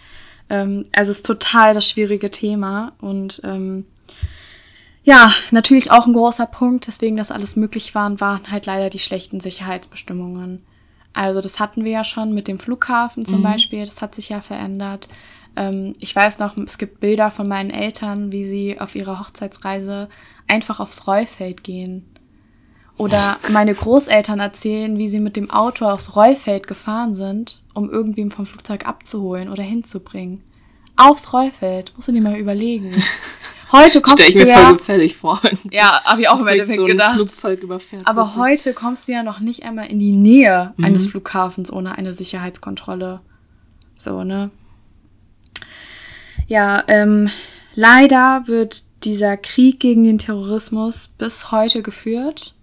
Ähm, also es ist total das schwierige Thema und ähm, ja, natürlich auch ein großer Punkt, weswegen das alles möglich war, waren halt leider die schlechten Sicherheitsbestimmungen. Also das hatten wir ja schon mit dem Flughafen zum mhm. Beispiel, das hat sich ja verändert. Ähm, ich weiß noch, es gibt Bilder von meinen Eltern, wie sie auf ihrer Hochzeitsreise einfach aufs Rollfeld gehen. Oder meine Großeltern erzählen, wie sie mit dem Auto aufs Rollfeld gefahren sind, um irgendwem vom Flugzeug abzuholen oder hinzubringen. Aufs Rollfeld, musst du dir mal überlegen. Heute kommst Stell ich
du mir ja, voll gefällig vor.
Ja, habe ich auch im Endeffekt so gedacht. Flugzeug überfährt Aber plötzlich. heute kommst du ja noch nicht einmal in die Nähe mhm. eines Flughafens ohne eine Sicherheitskontrolle. So, ne? Ja, ähm, leider wird dieser Krieg gegen den Terrorismus bis heute geführt.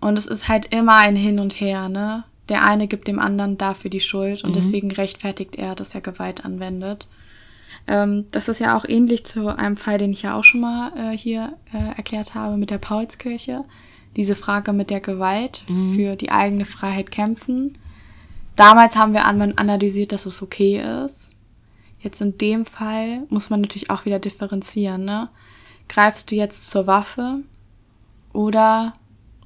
Und es ist halt immer ein Hin und Her, ne? Der eine gibt dem anderen dafür die Schuld und mhm. deswegen rechtfertigt er, dass er Gewalt anwendet. Ähm, das ist ja auch ähnlich zu einem Fall, den ich ja auch schon mal äh, hier äh, erklärt habe mit der Paulskirche. Diese Frage mit der Gewalt mhm. für die eigene Freiheit kämpfen. Damals haben wir analysiert, dass es okay ist. Jetzt in dem Fall muss man natürlich auch wieder differenzieren. Ne? Greifst du jetzt zur Waffe oder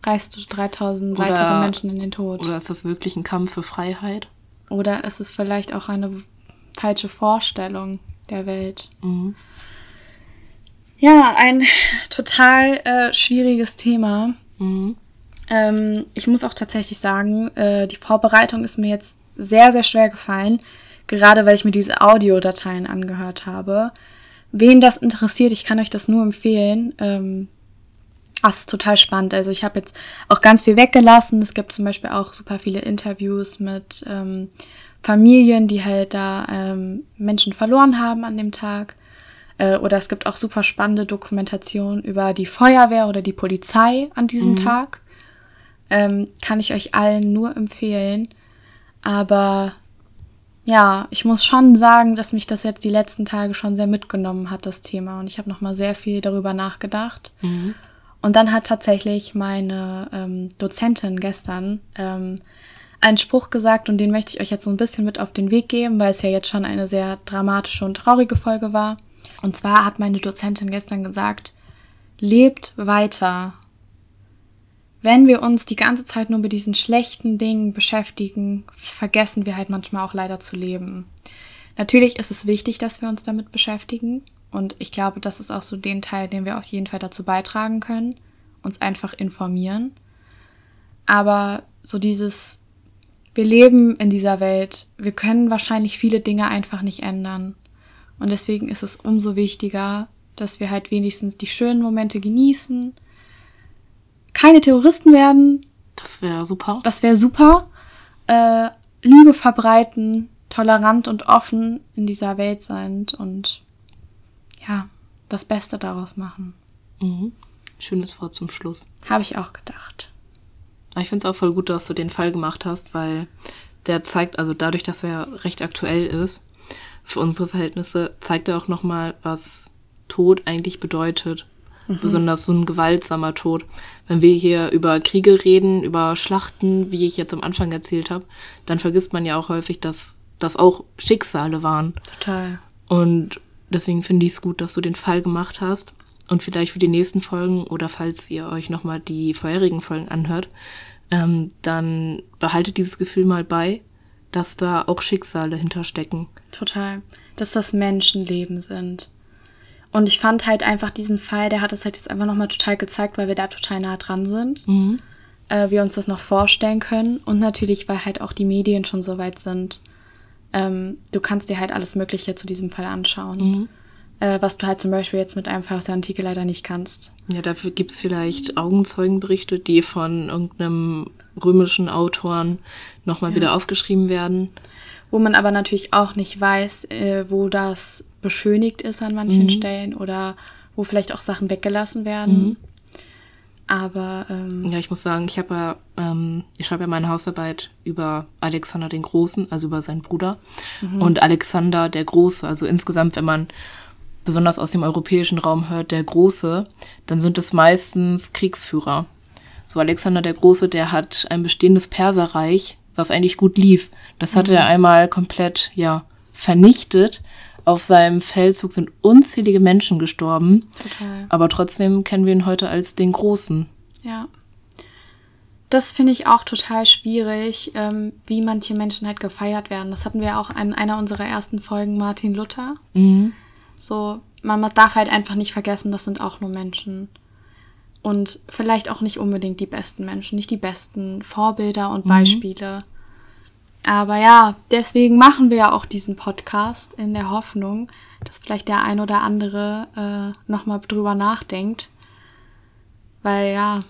reißt du 3000 oder, weitere Menschen in den Tod?
Oder ist das wirklich ein Kampf für Freiheit?
Oder ist es vielleicht auch eine falsche Vorstellung der Welt. Mhm. Ja, ein total äh, schwieriges Thema. Mhm. Ähm, ich muss auch tatsächlich sagen, äh, die Vorbereitung ist mir jetzt sehr, sehr schwer gefallen, gerade weil ich mir diese Audiodateien angehört habe. Wen das interessiert, ich kann euch das nur empfehlen. Ähm, das ist total spannend. Also ich habe jetzt auch ganz viel weggelassen. Es gibt zum Beispiel auch super viele Interviews mit ähm, Familien, die halt da ähm, Menschen verloren haben an dem Tag. Äh, oder es gibt auch super spannende Dokumentationen über die Feuerwehr oder die Polizei an diesem mhm. Tag. Ähm, kann ich euch allen nur empfehlen. Aber ja, ich muss schon sagen, dass mich das jetzt die letzten Tage schon sehr mitgenommen hat, das Thema. Und ich habe nochmal sehr viel darüber nachgedacht.
Mhm.
Und dann hat tatsächlich meine ähm, Dozentin gestern ähm, einen Spruch gesagt und den möchte ich euch jetzt so ein bisschen mit auf den Weg geben, weil es ja jetzt schon eine sehr dramatische und traurige Folge war. Und zwar hat meine Dozentin gestern gesagt, lebt weiter. Wenn wir uns die ganze Zeit nur mit diesen schlechten Dingen beschäftigen, vergessen wir halt manchmal auch leider zu leben. Natürlich ist es wichtig, dass wir uns damit beschäftigen. Und ich glaube, das ist auch so den Teil, den wir auf jeden Fall dazu beitragen können, uns einfach informieren. Aber so dieses, wir leben in dieser Welt, wir können wahrscheinlich viele Dinge einfach nicht ändern. Und deswegen ist es umso wichtiger, dass wir halt wenigstens die schönen Momente genießen, keine Terroristen werden.
Das wäre super.
Das wäre super. Äh, Liebe verbreiten, tolerant und offen in dieser Welt sind und ja, das Beste daraus machen.
Mhm. Schönes Wort zum Schluss.
Habe ich auch gedacht.
Ich finde es auch voll gut, dass du den Fall gemacht hast, weil der zeigt, also dadurch, dass er recht aktuell ist, für unsere Verhältnisse, zeigt er auch nochmal, was Tod eigentlich bedeutet. Mhm. Besonders so ein gewaltsamer Tod. Wenn wir hier über Kriege reden, über Schlachten, wie ich jetzt am Anfang erzählt habe, dann vergisst man ja auch häufig, dass das auch Schicksale waren.
Total.
Und deswegen finde ich es gut, dass du den Fall gemacht hast. Und vielleicht für die nächsten Folgen oder falls ihr euch nochmal die vorherigen Folgen anhört, ähm, dann behaltet dieses Gefühl mal bei, dass da auch Schicksale hinterstecken.
Total. Dass das Menschenleben sind. Und ich fand halt einfach diesen Fall, der hat es halt jetzt einfach nochmal total gezeigt, weil wir da total nah dran sind.
Mhm.
Äh, wir uns das noch vorstellen können. Und natürlich, weil halt auch die Medien schon so weit sind. Ähm, du kannst dir halt alles Mögliche zu diesem Fall anschauen.
Mhm.
Äh, was du halt zum Beispiel jetzt mit einem Fall aus der Antike leider nicht kannst.
Ja, dafür gibt es vielleicht Augenzeugenberichte, die von irgendeinem römischen Autoren nochmal
Ja.
wieder aufgeschrieben werden.
Wo man aber natürlich auch nicht weiß, äh, wo das beschönigt ist an manchen
Mhm.
Stellen oder wo vielleicht auch Sachen weggelassen werden.
Mhm.
Aber ähm,
Ja, ich muss sagen, ich habe ja, ähm, ich schreibe ja meine Hausarbeit über Alexander den Großen, also über seinen Bruder. Und Alexander der Große, also insgesamt, wenn man besonders aus dem europäischen Raum hört, der Große, dann sind es meistens Kriegsführer. So Alexander der Große, der hat ein bestehendes Perserreich, was eigentlich gut lief. Das hat er einmal komplett, ja, vernichtet. Auf seinem Feldzug sind unzählige Menschen gestorben.
total.
Aber trotzdem kennen wir ihn heute als den Großen.
Ja. Das finde ich auch total schwierig, ähm, wie manche Menschen halt gefeiert werden. Das hatten wir auch in einer unserer ersten Folgen Martin Luther.
Mhm.
So, man darf halt einfach nicht vergessen, das sind auch nur Menschen. Und vielleicht auch nicht unbedingt die besten Menschen, nicht die besten Vorbilder und Beispiele. Aber ja, deswegen machen wir ja auch diesen Podcast in der Hoffnung, dass vielleicht der ein oder andere äh, nochmal drüber nachdenkt. Weil ja,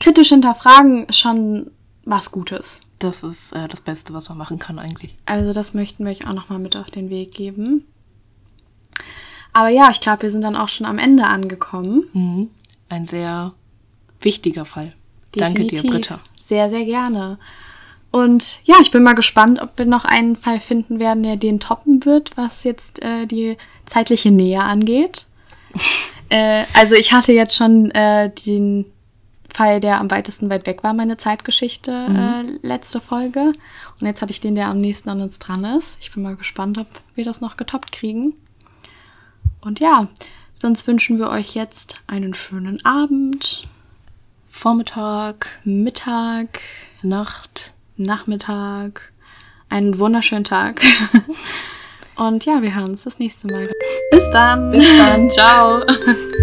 kritisch hinterfragen ist schon was Gutes.
Das ist äh, das Beste, was man machen kann eigentlich.
Also das möchten wir euch auch nochmal mit auf den Weg geben. Aber ja, ich glaube, wir sind dann auch schon am Ende angekommen.
Mhm. Ein sehr wichtiger Fall. Danke dir,
Definitiv.
Britta.
Sehr, sehr gerne. Und ja, ich bin mal gespannt, ob wir noch einen Fall finden werden, der den toppen wird, was jetzt äh, die zeitliche Nähe angeht. äh, also ich hatte jetzt schon äh, den Fall, der am weitesten weit weg war, meine Zeitgeschichte, äh, letzte Folge. Und jetzt hatte ich den, der am nächsten an uns dran ist. Ich bin mal gespannt, ob wir das noch getoppt kriegen. Und ja, sonst wünschen wir euch jetzt einen schönen Abend,
Vormittag,
Mittag,
Nacht.
Nachmittag, einen wunderschönen Tag. Und ja, wir hören uns das nächste Mal. Bis dann.
Bis dann.
Ciao.